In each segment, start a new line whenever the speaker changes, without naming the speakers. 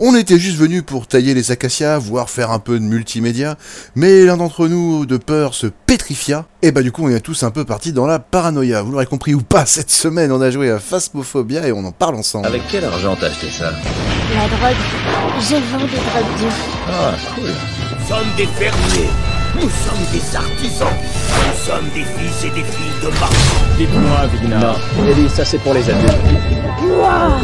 On était juste venu pour tailler les acacias, voire faire un peu de multimédia, mais l'un d'entre nous, de peur, se pétrifia, et bah du coup on est tous un peu partis dans la paranoïa. Vous l'aurez compris ou pas, cette semaine on a joué à Phasmophobia et on en parle ensemble.
Avec quel argent t'as acheté ça?
La drogue. Je vends des drogues dures.
Ah, cool.
Nous sommes des fermiers. Nous sommes des artisans. Nous sommes des fils et des filles de marchands.
Dites-moi, Vigna.
Non, Ellie, ça c'est pour les adultes.
Wouah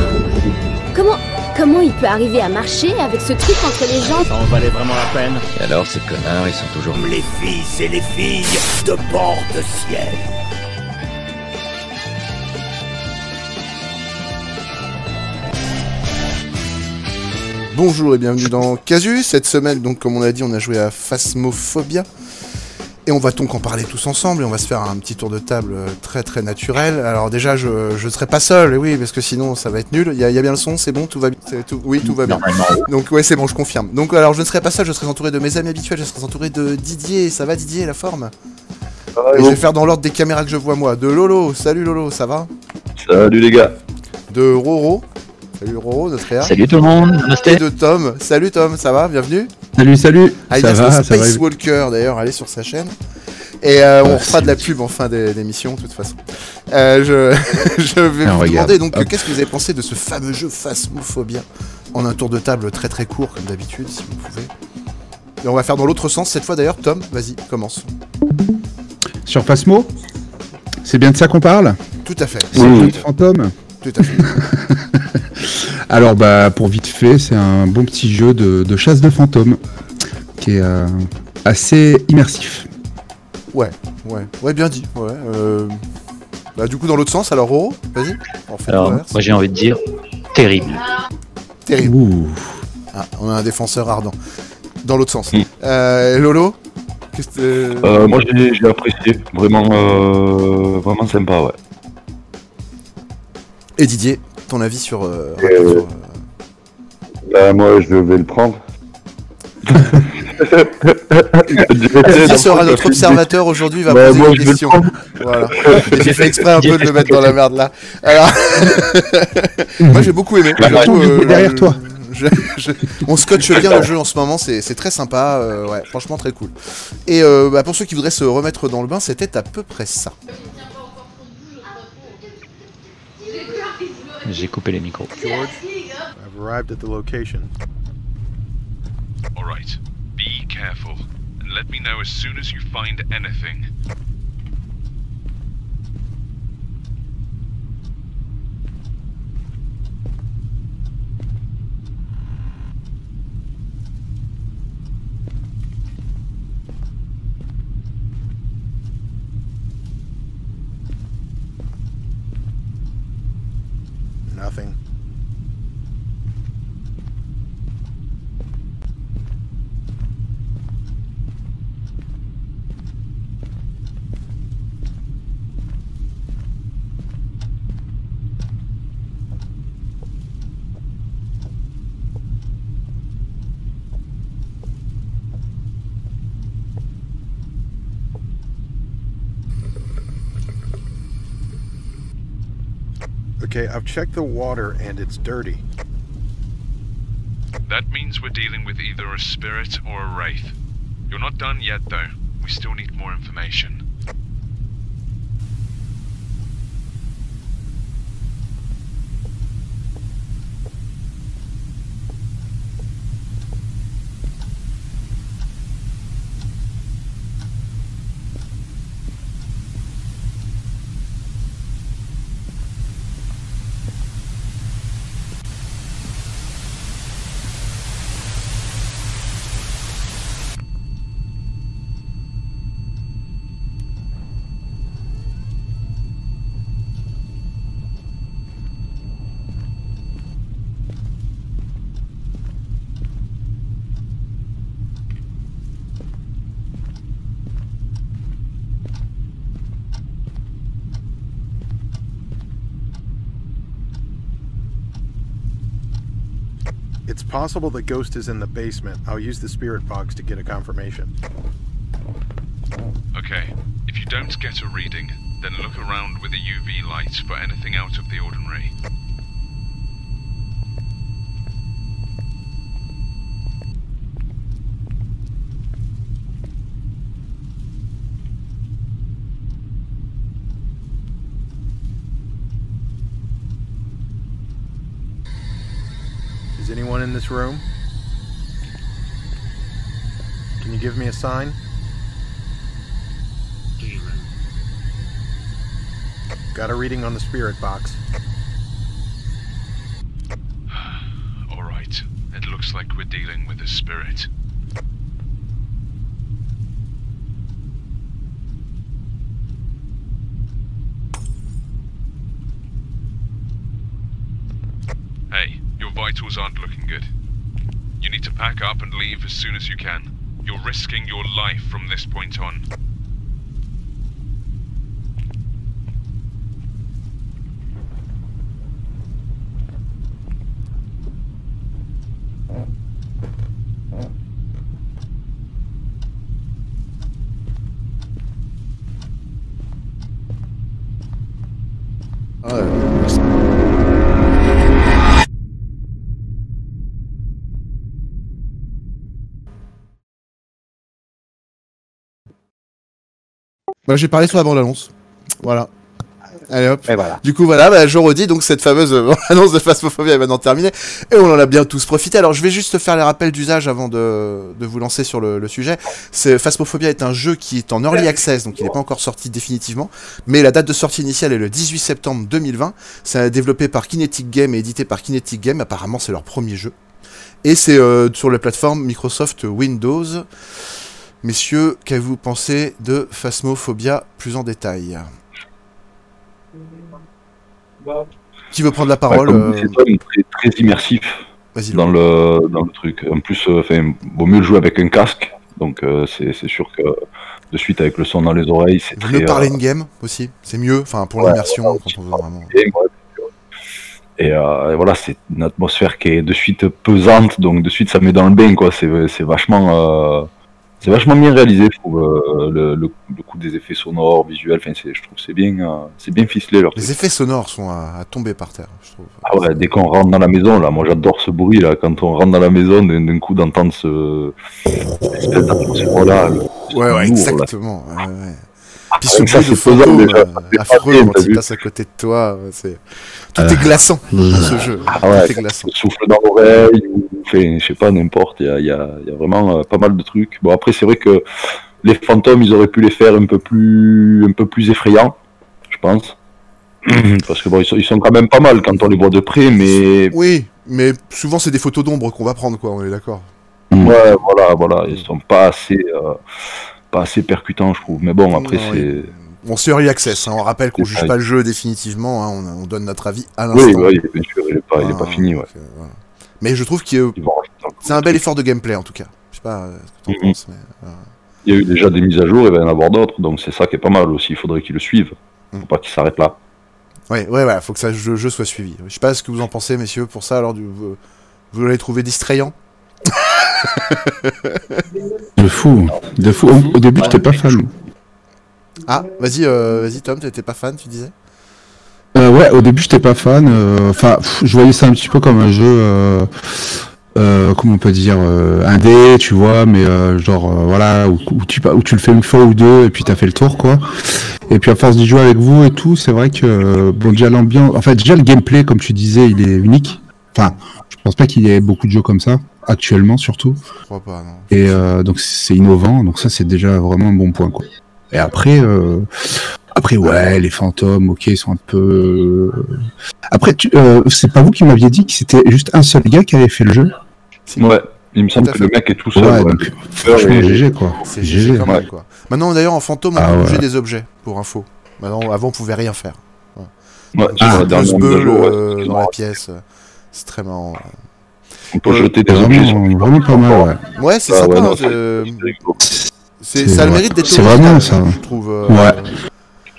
Comment. Comment il peut arriver à marcher avec ce truc entre les jambes
Ça en valait vraiment la peine.
Et alors, ces connards, ils sont toujours...
Les fils et les filles de bord de ciel.
Bonjour et bienvenue dans Casus. Cette semaine, donc, comme on a dit, on a joué à Phasmophobia. Et on va donc en parler tous ensemble et on va se faire un petit tour de table euh, très très naturel. Alors déjà, je ne serai pas seul, et oui, parce que sinon ça va être nul. Il y, a il y a bien le son, c'est bon, tout va bien. oui, tout va bien. Donc ouais, c'est bon, je confirme. Donc alors, je ne serai pas seul, je serai entouré de mes amis habituels, je serai entouré de Didier. Ça va Didier, la forme? Et je vais faire dans l'ordre des caméras que je vois moi. De Lolo, salut Lolo, ça va?
Salut les gars.
De Roro, salut Roro, notre réa.
Salut tout le monde,
Et de Tom, salut Tom, ça va? Bienvenue.
Salut, salut.
Ah, il
ça va,
son
ça va.
Space Walker d'ailleurs, allez sur sa chaîne. Et euh, on
Ah,
fera de la pub en fin d'é- d'émission, de toute façon. Euh, je, je vais
Ah,
vous
regarde.
demander donc qu'est-ce que vous avez pensé de ce fameux jeu Phasmophobia? En un tour de table très très court comme d'habitude, si vous pouvez. Et on va faire dans l'autre sens cette fois d'ailleurs. Tom, vas-y, commence.
Sur Phasmo C'est bien de ça qu'on parle?
Tout à fait.
C'est
Oui.
fantôme?
Tout à fait.
Alors, bah, pour vite fait, c'est un bon petit jeu de, de chasse de fantômes qui est euh, assez immersif.
Ouais, ouais, ouais, bien dit. Ouais. euh, Bah du coup dans l'autre sens. Alors Roro, vas-y.
Alors, moi j'ai envie de dire terrible.
Terrible.
Ouh.
Ah, on a un défenseur ardent. Dans l'autre sens.
Mm.
Euh, Lolo Qu'est-ce que
Euh, moi j'ai j'ai apprécié, vraiment, euh, vraiment sympa, ouais.
Et Didier, ton avis sur. euh,
Euh,
sur, euh,
Bah, moi je vais le prendre.
Didier sera notre observateur aujourd'hui, il va
Bah,
poser
moi,
une question. Voilà. J'ai fait exprès un peu de le mettre dans la merde là. Alors, moi j'ai beaucoup aimé.
Bah,
Surtout,
suis derrière toi.
je- je- On scotche bien le jeu en ce moment, c'est c'est très sympa, euh, ouais, franchement très cool. Et euh, bah, pour ceux qui voudraient se remettre dans le bain, c'était à peu près ça.
J'ai coupé les micros.
I've arrived at the location.
All right. Be careful and let me know as soon as you find anything.
Nothing. Okay, I've checked the water and it's dirty.
That means we're dealing with either a spirit or a wraith. You're not done yet, though. We still need more information.
It's possible the ghost is in the basement. I'll use the spirit box to get a confirmation.
Okay. If you don't get a reading, then look around with a UV light for anything out of the ordinary.
Is anyone in this room? Can you give me a sign? Got a reading on the spirit box.
Alright, it looks like we're dealing with a spirit. As soon as you can. You're risking your life from this point on.
Bah, j'ai parlé sur la bande-annonce. Voilà. Allez hop.
Et voilà.
Du coup, voilà, bah, je redis donc cette fameuse euh, annonce de Phasmophobia est maintenant terminée. Et on en a bien tous profité. Alors, je vais juste faire les rappels d'usage avant de, de vous lancer sur le, le sujet. C'est Phasmophobia est un jeu qui est en early access, donc il n'est pas encore sorti définitivement. Mais la date de sortie initiale est le 18 septembre 2020. C'est développé par Kinetic Game et édité par Kinetic Game. Apparemment, c'est leur premier jeu. Et c'est euh, sur la plateforme Microsoft Windows. Messieurs, qu'avez-vous pensé de Phasmophobia plus en détail? Qui veut prendre la parole
Ouais, comme
euh,
c'est Tom, très, très immersif dans le, dans le truc. En plus, euh, enfin, vaut mieux le jouer avec un casque. Donc euh, c'est sûr que de suite avec le son dans les oreilles, c'est très.
mieux parler
euh,
in game aussi, c'est mieux, enfin pour
Ouais,
l'immersion,
ouais,
quand on veut vraiment.
bien, ouais, Et, euh, et voilà, c'est une atmosphère qui est de suite pesante, donc de suite ça met dans le bain, quoi. C'est c'est vachement, euh, c'est vachement bien réalisé, je trouve, euh, le, le, le coup des effets sonores, visuels. Enfin, c'est- je trouve c'est bien, euh, c'est bien ficelé leur
Les effets sonores sont à, à tomber par terre, je trouve.
Ah ouais, dès qu'on rentre dans la maison, là, moi j'adore ce bruit là, quand on rentre dans la maison, d'un coup d'entendre ce cette espèce
Ouais, ouais,
là.
exactement. ouais, ouais. Puis ce bruit de fantôme
déjà.
euh, affreux quand il passe à côté de toi, c'est tout
Euh,
est glaçant dans ce jeu.
Ah ouais,
tout est glaçant.
le souffle dans l'oreille, ou enfin, je sais pas, n'importe, il y a, vraiment euh, pas mal de trucs. Bon, après, c'est vrai que les fantômes, ils auraient pu les faire un peu plus, un peu plus effrayants, je pense. Parce que bon, ils sont, ils sont quand même pas mal quand on les voit de près, mais
Oui, mais souvent c'est des photos d'ombre qu'on va prendre, quoi. On est d'accord.
ouais, voilà, voilà, ils sont pas assez, euh, pas assez percutants, je trouve. Mais bon, après, c'est.
On se early access. hein, On rappelle qu'on juge pas le jeu définitivement. hein, On, on donne notre avis à l'instant.
Oui, oui, bien sûr, il est pas,
Voilà,
fini, ouais.
euh, voilà. Mais je trouve que c'est un bel effort de gameplay en tout cas. Je sais pas euh, ce que t'en
Mhm.
penses, mais. voilà.
Il y a eu déjà des mises à jour, et il va y en avoir d'autres, donc c'est ça qui est pas mal aussi. Il faudrait qu'ils le suivent. Faut
Mm.
pas qu'ils s'arrêtent là.
Ouais, ouais, ouais, faut que ça, le jeu soit suivi. Je sais pas ce que vous en pensez, messieurs, pour ça. Alors, du- vous, vous l'avez trouvé distrayant
De fou, de fou. Au, au début, j'étais pas fan.
Ah, vas-y, euh, vas-y, Tom, t'étais pas fan, tu disais
Euh, ouais, au début, j'étais pas fan. euh, Enfin, je voyais ça un petit peu comme un jeu. euh, comment on peut dire euh, indé, tu vois, mais euh, genre voilà où, où tu où tu le fais une fois ou deux et puis t'as fait le tour quoi. Et puis à force d'y jouer avec vous et tout, c'est vrai que bon déjà l'ambiance, en fait déjà le gameplay comme tu disais, il est unique. Enfin, je pense pas qu'il y ait beaucoup de jeux comme ça actuellement surtout.
Je crois pas, non.
Et euh, donc c'est innovant, donc ça c'est déjà vraiment un bon point quoi. Et après, euh, après ouais, les fantômes, ok, ils sont un peu. Après, euh, c'est pas vous qui m'aviez dit que c'était juste un seul gars qui avait fait le jeu?
Ouais, il me semble que le mec est tout seul.
Ouais,
ouais.
donc
Peur
franchement
et-
GG quoi.
C'est
GG.
Quand même,
ouais.
quoi. Maintenant, d'ailleurs, en fantôme, on
Ah
peut bouger des objets, pour info. Maintenant, avant, on pouvait rien faire.
Ouais,
Ah, euh,
c'est
dans la pièce. C'est très marrant.
On peut
Euh,
jeter des objets sur
vraiment pas mal, ouais.
Ouais, c'est
Ah
sympa.
ouais, non,
hein,
c'est-
ça a le mérite d'être
C'est vraiment ça.
Je trouve. euh,
Ouais.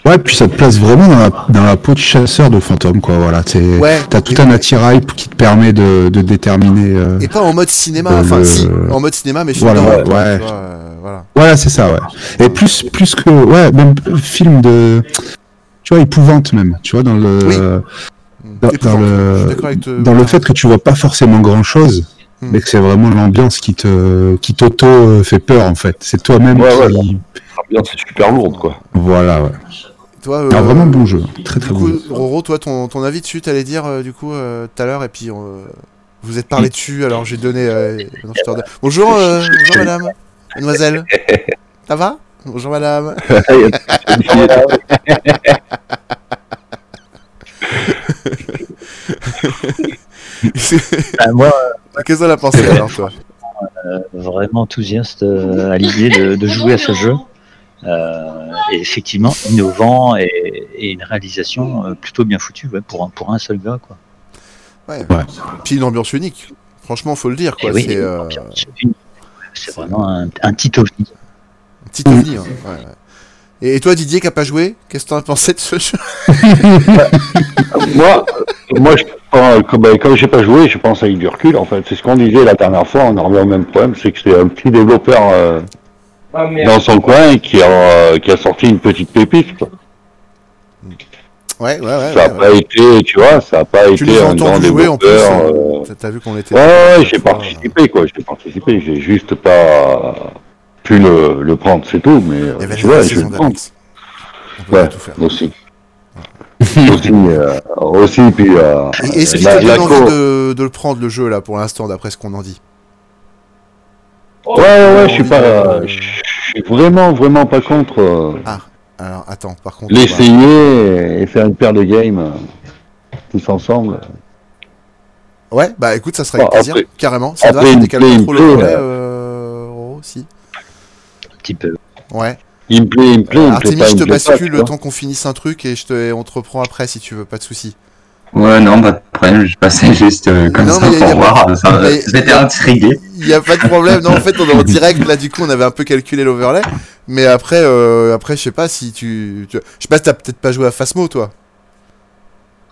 Ouais, puis ça te place vraiment dans la, dans la peau de chasseur de fantômes, quoi. Voilà, t'es-
Ouais.
t'as tout un attirail qui te permet de, de déterminer. euh,
Et pas en mode cinéma,
Euh,
enfin
le-
si, en mode cinéma, mais
Voilà, ouais, ouais.
vois, euh, voilà.
Voilà, c'est ça, ouais. Et plus, plus que, ouais, même film de, tu vois, épouvante même, tu vois, dans le,
Oui.
Dans, le,
te-
dans le fait que tu vois pas forcément grand chose,
Hmm.
mais que c'est vraiment l'ambiance qui te, qui t'auto euh, fait peur en fait. C'est toi-même
Ouais, ouais.
qui,
L'ambiance est super lourde, quoi.
voilà, ouais.
Toi, euh,
Alors, vraiment bon jeu, très
Du
très bon.
coup,
jeu.
Roro, toi, ton, ton avis dessus, t'allais dire euh, du coup euh, tout à l'heure, et puis euh, vous êtes parlé dessus, alors j'ai donné. euh, non, je. Bonjour, euh, bonjour madame, mademoiselle. Ça va? Bonjour madame.
Ah, moi,
Qu'est-ce qu'on a pensé alors toi?
Euh, vraiment enthousiaste euh, à l'idée de, de jouer à ce jeu. Euh, et effectivement, innovant et, et une réalisation euh, plutôt bien foutue ouais, pour, un, pour un seul gars. Quoi.
Ouais. Puis une ambiance unique. Franchement, faut le dire quoi.
Oui,
c'est euh,
vraiment un, un petit ovni.
un petit ovni. hein. Ouais, ouais. Et, et toi Didier qui a pas joué, qu'est-ce que t'en as pensé de ce jeu?
Moi, moi, je, ben, quand j'ai pas joué, je pense avec du recul. En fait, c'est ce qu'on disait la dernière fois. On en revient au même problème, c'est que c'est un petit développeur euh, dans son coin qui a, euh, qui a sorti une petite pépite. Quoi.
Ouais, ouais, ouais.
ça a
ouais,
pas
ouais.
été, tu vois, ça a pas
Tu
été un grand développeur.
hein.
euh,
T'as- vu qu'on était.
Ouais, ouais, j'ai participé, quoi. J'ai participé. J'ai juste pas pu le, le prendre, c'est tout. Mais
Il y
euh,
avait
tu vois, je vais le prendre. Ouais,
tout faire.
aussi. aussi, euh, aussi, puis. Euh,
Et Est-ce qu'il t'a donné envie de, de le prendre le jeu là pour l'instant d'après ce qu'on en dit?
Ouais, ouais, ouais, je suis pas.
de-
Je suis vraiment, vraiment pas contre euh,
Ah, alors attends, par contre. on va-
l'essayer et faire une paire de games euh, tous ensemble.
Ouais, bah écoute, ça serait avec plaisir,
après-
carrément. Ça
après
tu
une
pas
une
trop le
play,
volet,
euh,
euh, Roro, si.
Un petit peu.
Ouais.
Il me plaît, il me plaît, il me plaît
Artemis,
pas,
je te
plaît
bascule le
vois.
temps qu'on finisse un truc et je te, et on te reprend après si tu veux, pas de souci.
Ouais, non, pas de problème, je passais juste euh, comme
Non,
ça pour voir. J'étais intrigué.
Il y a pas de problème. Non, en fait, on est en direct là. Du coup, on avait un peu calculé l'overlay, mais après, euh, après, je sais pas si tu, tu- je sais pas, si t'as peut-être pas joué à Phasmo, toi.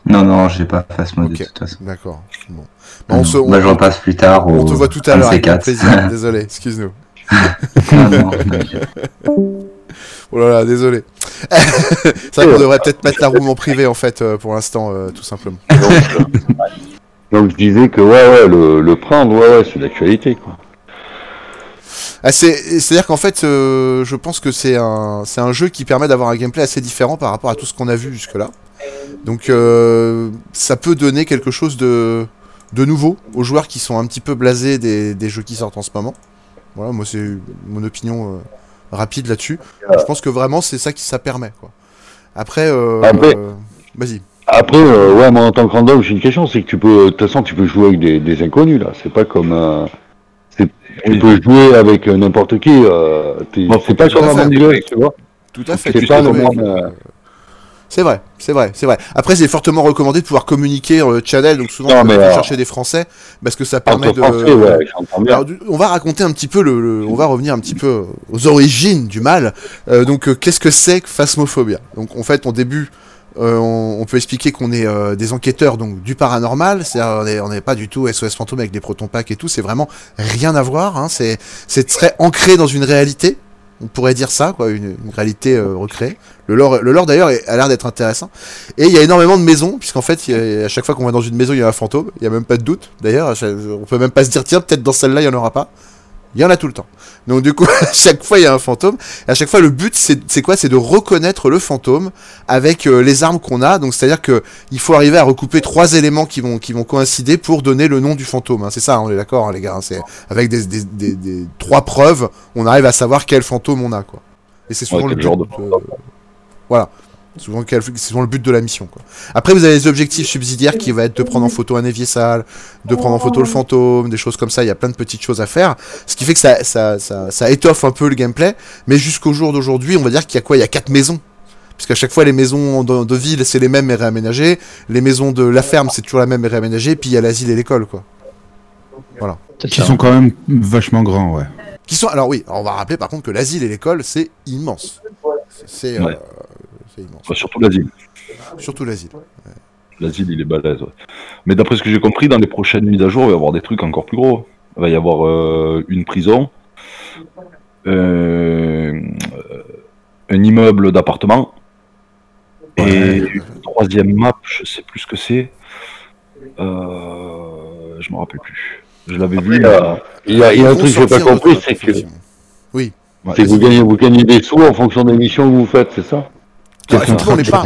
Non, non, j'ai pas face mode
Ok.
de toute façon.
D'accord. Bon. Bah, on se, on,
Bah, je repasse plus tard.
on te voit tout à l'heure plaisir. Désolé, excuse-nous.
Non.
Oh là là, désolé. c'est vrai qu'on devrait peut-être mettre la room en privé en fait euh, pour l'instant, euh, tout simplement.
Donc je disais que ouais, ouais, le, le prendre, ouais, ouais, c'est d'actualité, quoi.
Ah, c'est, c'est-à-dire qu'en fait, euh, je pense que c'est un, c'est un jeu qui permet d'avoir un gameplay assez différent par rapport à tout ce qu'on a vu jusque-là. Donc, euh, ça peut donner quelque chose de, de nouveau aux joueurs qui sont un petit peu blasés des, des jeux qui sortent en ce moment. Voilà, moi, c'est mon opinion euh, rapide là-dessus. Je pense que vraiment, c'est ça qui ça permet. Quoi. Après, euh,
Après-
euh, vas-y.
Après, euh, ouais, moi en tant que random, j'ai une question, c'est que tu peux, de toute façon, tu peux jouer avec des, des inconnus là. C'est pas comme, euh, tu peux jouer avec euh, n'importe qui. Euh, c'est pas comme un tu vois.
Tout à fait.
C'est
tu
pas
peux
le
jouer
même.
C'est vrai, c'est vrai, c'est vrai. Après, c'est fortement recommandé de pouvoir communiquer euh, channel, donc souvent on peut
euh,
chercher des Français parce que ça permet de.
Français, ouais.
Alors, on va raconter un petit peu le, le- on va revenir un petit peu aux origines du mal. Euh, donc, euh, qu'est-ce que c'est que Phasmophobia? Donc, en fait, au début, on, on peut expliquer qu'on est des enquêteurs donc du paranormal. C'est-à-dire, on est- on n'est pas du tout SOS fantôme avec des protons packs et tout. C'est vraiment rien à voir. Hein. C'est, c'est très ancré dans une réalité. On pourrait dire ça, quoi, une, réalité euh, recréée. Le lore, le d'ailleurs a l'air d'être intéressant. Et il y a énormément de maisons, puisqu'en fait, a- à chaque fois qu'on va dans une maison, il y a un fantôme. Il y a même pas de doute. D'ailleurs, on peut même pas se dire tiens, peut-être dans celle-là, il y en aura pas. Il y en a tout le temps. Donc du coup, à chaque fois, il y a un fantôme. Et à chaque fois, le but, c'est quoi? C'est de reconnaître le fantôme avec euh, les armes qu'on a. Donc c'est-à-dire que il faut arriver à recouper trois éléments qui vont qui vont coïncider pour donner le nom du fantôme. hein. C'est ça, on est d'accord, hein, les gars. hein. C'est avec des, des, des- des- trois preuves, on arrive à savoir quel fantôme on a, quoi. Et c'est souvent
Ouais,
le but
genre de
de- Voilà. Souvent, quel- c'est souvent le but de la mission. Quoi. Après, vous avez les objectifs subsidiaires qui va être de prendre en photo un évier sale, de prendre en photo le fantôme, des choses comme ça. Il y a plein de petites choses à faire. Ce qui fait que ça, ça, ça, ça étoffe un peu le gameplay. Mais jusqu'au jour d'aujourd'hui, on va dire qu'il y a quoi? Il y a quatre maisons. Puisqu'à chaque fois, les maisons de, de ville, c'est les mêmes mais réaménagées. Les maisons de la ferme, c'est toujours la même mais réaménagée. Puis il y a l'asile et l'école, quoi. Voilà.
Qui sont quand même vachement grands, ouais.
Qui sont alors oui, on va rappeler par contre que l'asile et l'école c'est immense. C'est euh,
Ouais.
C'est immense.
Surtout l'asile.
Surtout l'asile.
L'asile, il est balèze. ouais. Mais d'après ce que j'ai compris, dans les prochaines mises à jour, il va y avoir des trucs encore plus gros. Il va y avoir euh, une prison, euh, un immeuble d'appartement, et une troisième map, je sais plus ce que c'est. Euh, je me rappelle plus. Je l'avais vu. Là. Il y a, il y a un truc que j'ai pas compris, c'est que
Oui.
c'est que vous gagnez, vous gagnez des sous en fonction des missions que vous faites, c'est ça?
Alors, effectivement, on n'est pas,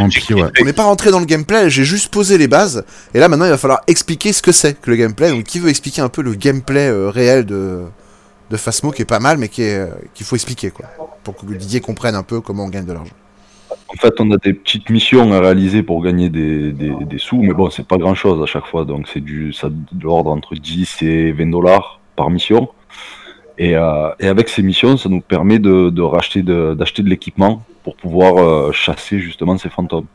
ouais.
pas rentré dans le gameplay, j'ai juste posé les bases, et là maintenant il va falloir expliquer ce que c'est que le gameplay. Donc qui veut expliquer un peu le gameplay euh, réel de, de Phasmo qui est pas mal, mais qui est, euh, qu'il faut expliquer quoi, pour que Didier comprenne un peu comment on gagne de l'argent.
En fait, on a des petites missions à réaliser pour gagner des, des, des sous, mais bon, c'est pas grand chose à chaque fois, donc c'est du ça de l'ordre entre 10 et 20 dollars par mission. Et, euh, et avec ces missions, ça nous permet de, de racheter de, d'acheter de l'équipement pour pouvoir euh, chasser justement ces fantômes.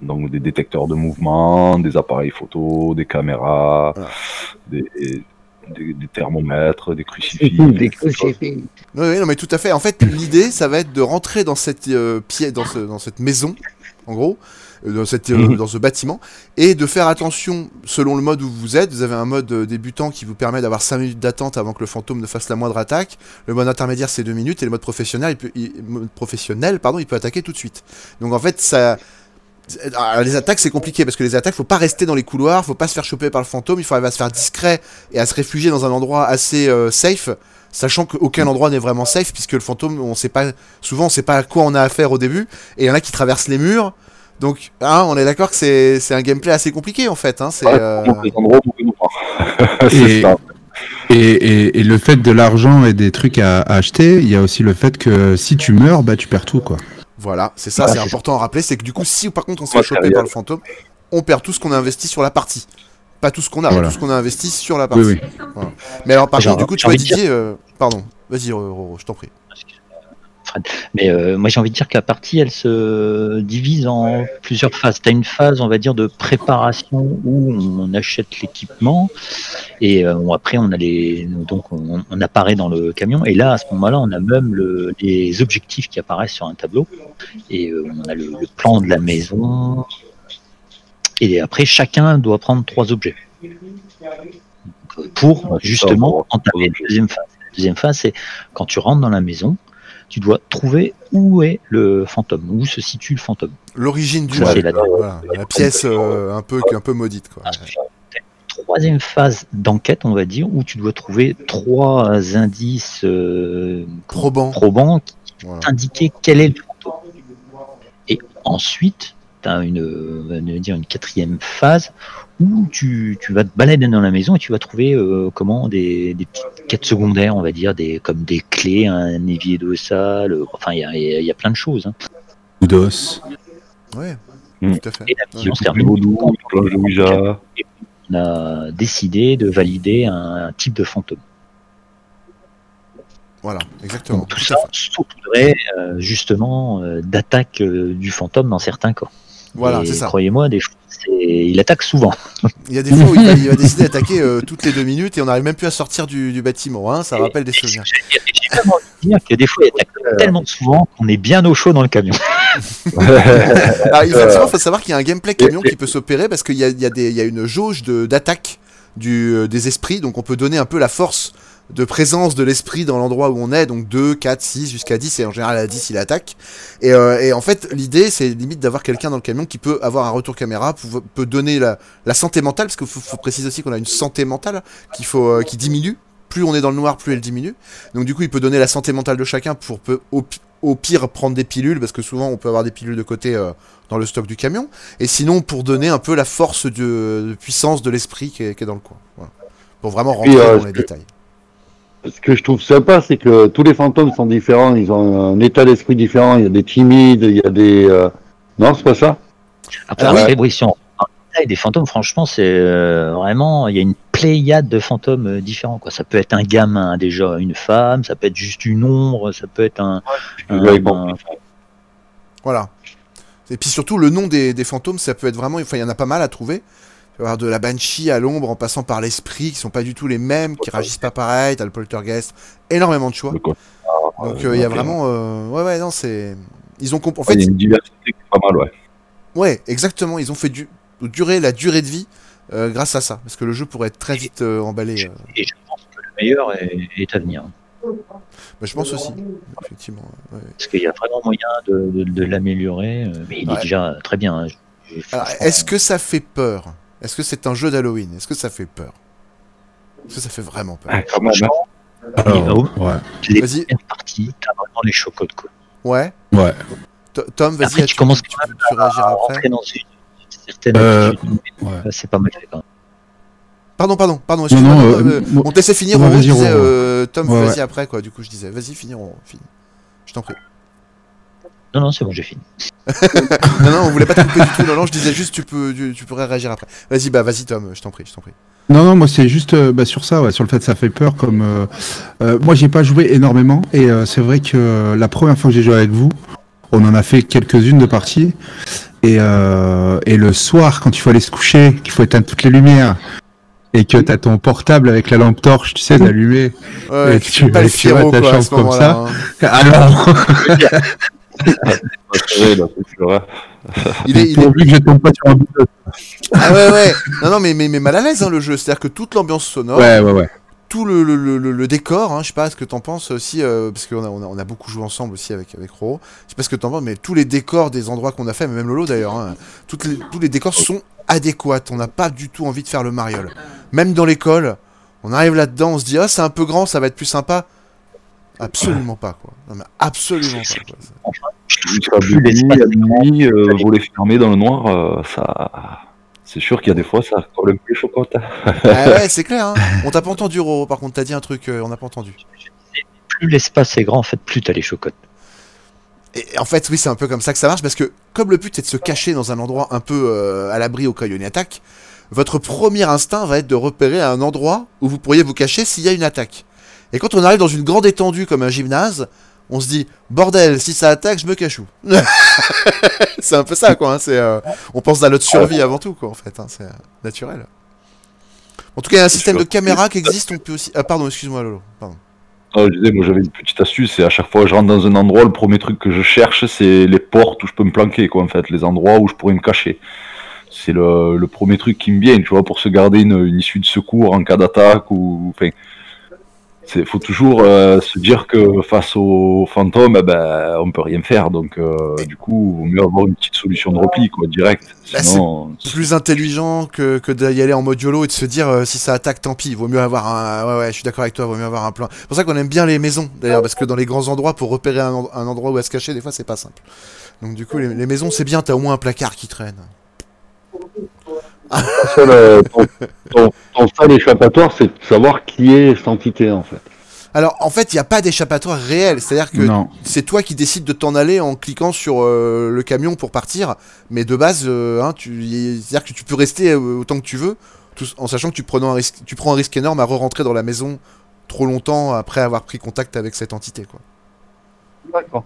Donc des détecteurs de mouvement, des appareils photo, des caméras, des, des, des thermomètres, des crucifix.
Des.
Oui, oui, non mais tout à fait. En fait, l'idée, ça va être de rentrer dans cette euh, pièce, dans, ce- dans cette maison, en gros, euh, dans, cette, euh,
Mhm.
dans ce bâtiment, et de faire attention selon le mode où vous êtes. Vous avez un mode euh, débutant qui vous permet d'avoir 5 minutes d'attente avant que le fantôme ne fasse la moindre attaque. Le mode intermédiaire, c'est 2 minutes, et le mode professionnel, il peut, il- mode professionnel, pardon, il peut attaquer tout de suite. Donc en fait, ça. Alors, les attaques c'est compliqué parce que les attaques faut pas rester dans les couloirs, faut pas se faire choper par le fantôme, il faut arriver à se faire discret et à se réfugier dans un endroit assez euh, safe, sachant qu'aucun endroit n'est vraiment safe puisque le fantôme on sait pas souvent on sait pas à quoi on a affaire au début et il y en a qui traversent les murs. Donc hein, on est d'accord que c'est c'est un gameplay assez compliqué en fait hein, c'est euh,
Et,
ça.
et, et, et le fait de l'argent et des trucs à, à acheter, il y a aussi le fait que si tu meurs, bah tu perds tout quoi.
Voilà, c'est ça, c'est important à rappeler, c'est que du coup, si par contre on se fait choper par le fantôme, on perd tout ce qu'on a investi sur la partie. Pas tout ce qu'on a,
Voilà.
tout ce qu'on a investi sur la partie.
Oui, oui.
Voilà. Mais alors par contre, du coup, tu
dire-
Didier, euh, pardon, vas-y, Roro, je t'en prie.
Fred. Mais euh, moi j'ai envie de dire que la partie elle se divise en plusieurs phases. Tu as une phase on va dire de préparation où on achète l'équipement et euh, après on a les donc on, on apparaît dans le camion et là à ce moment-là on a même le, les objectifs qui apparaissent sur un tableau et euh, on a le, le plan de la maison et après chacun doit prendre trois objets pour justement entamer la deuxième phase. La deuxième phase c'est quand tu rentres dans la maison tu dois trouver où est le fantôme, où se situe le fantôme.
L'origine du
c'est la-
voilà, la pièce euh, un peu un peu maudite quoi.
Troisième phase d'enquête, on va dire, où tu dois trouver trois indices euh,
Probant.
probants qui
Voilà.
t'indiquer quel est le fantôme. Et ensuite, as une, on va dire une quatrième phase où tu, tu vas te balader dans la maison et tu vas trouver euh, comment des, des petites quêtes secondaires, on va dire, des, comme des clés, un évier d'eau sale, enfin il y a, il y a- il y a plein de choses. hein.
Ou d'os.
Ouais,
Mm.
tout à fait.
Et la mission se termine
Ouija.
on a décidé de valider un, un type de fantôme.
Voilà, exactement.
Donc, tout
tout
ça saupoudré euh, justement euh, d'attaque euh, du fantôme dans certains cas.
Voilà, c'est ça.
Croyez-moi, des fois, c'est- il attaque souvent.
Il y a des fois où il va, il va décider d'attaquer euh, toutes les deux minutes et on n'arrive même plus à sortir du, du bâtiment, hein, ça rappelle des souvenirs.
J'ai de dire que des fois, il attaque tellement souvent qu'on est bien au chaud dans le camion.
Ah, effectivement, il faut savoir qu'il y a un gameplay camion qui peut s'opérer parce qu'il y a, y y une jauge d'attaque euh, des esprits, donc on peut donner un peu la force de présence de l'esprit dans l'endroit où on est, donc 2, 4, 6, jusqu'à 10, et en général à 10 il attaque. Et, euh, et en fait, l'idée c'est limite d'avoir quelqu'un dans le camion qui peut avoir un retour caméra, peut donner la, la santé mentale, parce qu'il faut, faut préciser aussi qu'on a une santé mentale qu'il faut, euh, qui diminue. Plus on est dans le noir, plus elle diminue. Donc du coup, il peut donner la santé mentale de chacun pour peu, au, pi- au pire prendre des pilules, parce que souvent on peut avoir des pilules de côté euh, dans le stock du camion. Et sinon, pour donner un peu la force de, de puissance de l'esprit qui, est- qui est dans le coin. Voilà. Pour vraiment rentrer
Puis, euh,
dans les détails.
Ce que je trouve sympa, c'est que tous les fantômes sont différents, ils ont un état d'esprit différent. Il y a des timides, il y a des. euh, Non, c'est pas ça?
Après,
Ah
oui, si on des fantômes, franchement, c'est euh, vraiment, il y a une pléiade de fantômes euh, différents. Quoi. Ça peut être un gamin, déjà une femme, ça peut être juste une ombre, ça peut être un. un-
Ouais, bon.
un-
Voilà. Et puis surtout, le nom des, des fantômes, ça peut être vraiment. Enfin, il y en a pas mal à trouver. Avoir de la banshee à l'ombre en passant par l'esprit, qui sont pas du tout les mêmes, qui réagissent pas pareil. T'as le poltergeist, énormément de choix. Donc euh, il y a vraiment. euh, Ouais, ouais, non, c'est. Ils ont En
Ouais, il y
fait,
a une diversité qui est pas mal, ouais.
ouais, exactement. Ils ont fait du... durer la durée de vie euh, grâce à ça. Parce que le jeu pourrait être très vite euh, emballé. euh.
Et je pense que le meilleur est, est à venir.
Bah, je pense aussi, effectivement. ouais.
Parce qu'il y a vraiment moyen de, de- de l'améliorer. euh, Mais il
Ouais.
est déjà très bien. hein.
Est-ce que ça fait peur? Est-ce que c'est un jeu d'Halloween? Est-ce que ça fait peur? Est-ce que ça fait vraiment peur?
Ah, hein.
va au-
ouais.
les
Vas-y.
premières parties, t'as vraiment les chocottes. Quoi.
Ouais.
Ouais.
To- Tom, vas-y,
Après,
tu,
tu commences
tu, tu,
à
après.
rentrer dans une certaine
Euh, ouais.
Euh, C'est pas mal fait quand même.
Pardon, pardon, pardon, excuse-moi.
non,
non,
euh,
euh, on te laissait finir,
ouais,
on
vas-y,
disait, euh, Tom,
Ouais,
vas-y
ouais.
après, quoi. Du coup, je disais, vas-y, finis, on finit. Je t'en prie.
Non, non, c'est bon, j'ai fini.
non, non, on voulait pas te couper du tout. Non, non, je disais juste, tu, peux, tu, tu pourrais réagir après. Vas-y, bah, vas-y, Tom, je t'en prie, je t'en prie.
Non, non, moi c'est juste euh, bah, sur ça, ouais, sur le fait que ça fait peur. Comme euh, euh, moi, j'ai pas joué énormément et euh, c'est vrai que euh, la première fois que j'ai joué avec vous, on en a fait quelques-unes de parties et, euh, et le soir, quand il faut aller se coucher, qu'il faut éteindre toutes les lumières et que t'as ton portable avec la lampe torche, tu sais, d'allumer
Ouais,
et
tu pas
tu à ta chambre comme ça.
hein.
Alors,
Il est, il est-
pourvu que je tombe pas sur un
Ah ouais, ouais. Non, non, mais, mais, mais mal à l'aise, hein, le jeu. C'est-à-dire que toute l'ambiance sonore,
Ouais, ouais, ouais.
tout le, le, le, le- le décor, hein, je sais pas ce que t'en penses aussi, euh, parce qu'on a, on a, on a beaucoup joué ensemble aussi avec, avec Roro. Je sais pas ce que t'en penses, mais tous les décors des endroits qu'on a fait, mais même Lolo d'ailleurs, hein, toutes les, tous les décors sont adéquats. On n'a pas du tout envie de faire le mariole. Même dans l'école, on arrive là-dedans, on se dit, ah, c'est un peu grand, ça va être plus sympa. Absolument pas, quoi. Non, mais absolument pas. quoi.
Jusqu'à minuit, à minuit, euh, volet fermé dans le noir, euh, ça. C'est sûr qu'il y a des fois, ça peu les chocottes.
Ah ouais, c'est clair. Hein. On t'a pas entendu, Roro. Par contre, t'as dit un truc, euh, on n'a pas entendu.
Plus l'espace est grand, en fait, plus t'as les chocottes.
Et en fait, oui, c'est un peu comme ça que ça marche, parce que comme le but c'est de se cacher dans un endroit un peu euh, à l'abri au cas où il y a une attaque, votre premier instinct va être de repérer un endroit où vous pourriez vous cacher s'il y a une attaque. Et quand on arrive dans une grande étendue comme un gymnase, on se dit bordel, si ça attaque, je me cache où C'est un peu ça, quoi. hein, c'est, euh, on pense à notre survie avant tout, quoi, en fait. hein, c'est euh, naturel. En tout cas, il y a un système de caméra qui existe. On peut aussi. Ah, pardon, excuse-moi, Lolo. Pardon.
Ah, je disais, moi j'avais une petite astuce, c'est à chaque fois que je rentre dans un endroit, le premier truc que je cherche, c'est les portes où je peux me planquer, quoi, en fait, les endroits où je pourrais me cacher. C'est le, le premier truc qui me vient, tu vois, pour se garder une, une issue de secours en cas d'attaque ou. Enfin. Il faut toujours euh, se dire que face aux fantômes, eh ben, on peut rien faire. Donc, euh, du coup, il vaut mieux avoir une petite solution de repli, quoi, direct.
Bah,
Sinon,
c'est plus intelligent que, que d'y aller en mode YOLO et de se dire euh, si ça attaque, tant pis. Vaut mieux avoir un. Ouais, ouais, je suis d'accord avec toi, vaut mieux avoir un plan. C'est pour ça qu'on aime bien les maisons, d'ailleurs, parce que dans les grands endroits, pour repérer un endroit où à se cacher, des fois, c'est pas simple. Donc, du coup, les, les maisons, c'est bien, t'as au moins un placard qui traîne.
Ton seul, ton, ton- ton seul échappatoire, c'est de savoir qui est cette entité, en fait.
Alors, en fait, il n'y a pas d'échappatoire réel. C'est-à-dire que c'est toi qui décides de t'en aller en cliquant sur euh, le camion pour partir. Mais de base, euh, hein, c'est-à-dire que tu peux rester euh, autant que tu veux, tout- en sachant que tu, prenant un risque, tu prends un risque énorme à re-rentrer dans la maison trop longtemps après avoir pris contact avec cette entité. Quoi.
D'accord.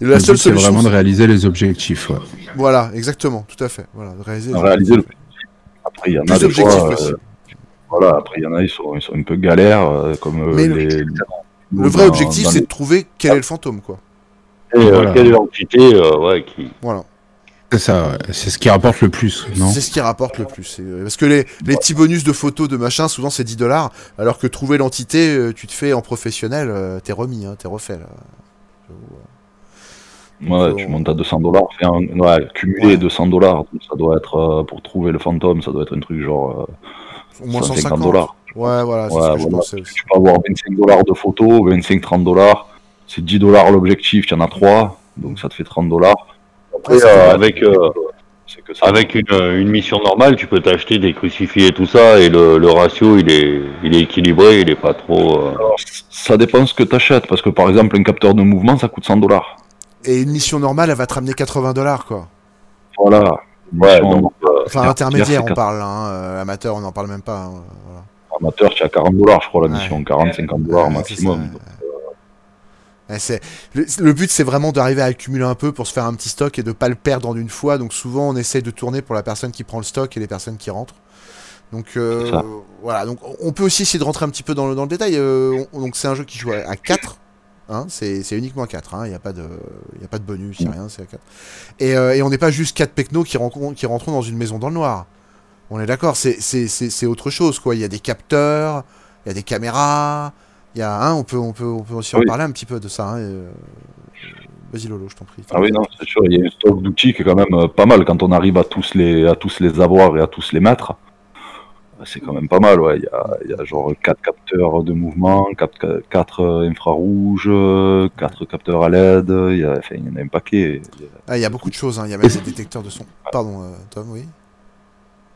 La
Le
seule
but, c'est
solution,
vraiment de
c'est-
réaliser les objectifs. ouais.
Voilà, exactement, tout à fait. Voilà, de réaliser,
réaliser le Après, il y en a des fois, euh, voilà, après, il y en a, ils sont, ils sont un peu galères, euh, comme euh,
Mais le-
les...
Le vrai
dans-
objectif,
dans
c'est
les-
de trouver quel est le fantôme, quoi.
Et euh,
Voilà.
quelle est l'entité euh, ouais, qui.
Voilà.
C'est ça, ouais. c'est ce qui rapporte le plus, non?
C'est ce qui rapporte le plus. c'est- Parce que les, les petits bonus de photos de machin, souvent c'est 10 dollars, alors que trouver l'entité, tu te fais en professionnel, t'es remis, hein, t'es refait. Là.
Ouais, tu montes à 200 dollars, ouais, cumuler 200 dollars, ça doit être, euh, pour trouver le fantôme, ça doit être un truc genre euh,
Au moins
150
150
dollars.
Ouais, voilà, c'est
Ouais,
ce que je
voilà.
aussi.
Tu peux avoir 25 dollars de photos, 25-30 dollars, c'est 10 dollars l'objectif, tu en as 3, donc ça te fait 30 dollars.
Après, euh, avec, euh,
C'est que ça.
avec une, une mission normale, tu peux t'acheter des crucifix et tout ça, et le, le ratio, il est, il est équilibré, il est pas trop. euh,
Alors, ça dépend ce que tu achètes, parce que par exemple, un capteur de mouvement, ça coûte 100 dollars.
Et une mission normale, elle va te ramener 80 dollars, quoi.
Voilà.
Ouais, donc,
euh,
Enfin, intermédiaire, on
c'est
parle, hein, euh, amateur, on n'en parle même pas. hein, voilà.
Amateur, tu as 40 dollars, je crois, la
Ouais.
mission. 40-50 dollars
Ouais, c'est
maximum.
c'est- le, le but, c'est vraiment d'arriver à accumuler un peu pour se faire un petit stock et de pas le perdre en une fois. Donc souvent, on essaie de tourner pour la personne qui prend le stock et les personnes qui rentrent. Donc euh, voilà. Donc on peut aussi essayer de rentrer un petit peu dans le, dans le détail. Euh, on- donc c'est un jeu qui joue à 4. Hein, c'est uniquement à 4, il n'y a, pas de- y a pas de bonus, il n'y a rien, c'est à 4. Et, euh, et on n'est pas juste 4 pecnos qui, rencontrent- qui rentrons dans une maison dans le noir. On est d'accord, c'est- autre chose, quoi. Il y a des capteurs, il y a des caméras, il y a, hein, on, peut, on, peut, on peut aussi en
Oui.
parler un petit peu de ça. hein, euh, Vas-y Lolo, je t'en prie.
Ah oui, non, c'est sûr, il y a un stock d'outils qui est quand même euh, pas mal quand on arrive à tous les, à tous les avoir et à tous les mettre. C'est quand même pas mal, ouais. Il y a, il y a genre 4 capteurs de mouvement, 4, 4 infrarouges, 4 capteurs à LED, il y, a, enfin, il y en a un paquet.
Ah, il y a beaucoup de choses, hein. il y a même des détecteurs de son. Pardon, euh, Tom, oui.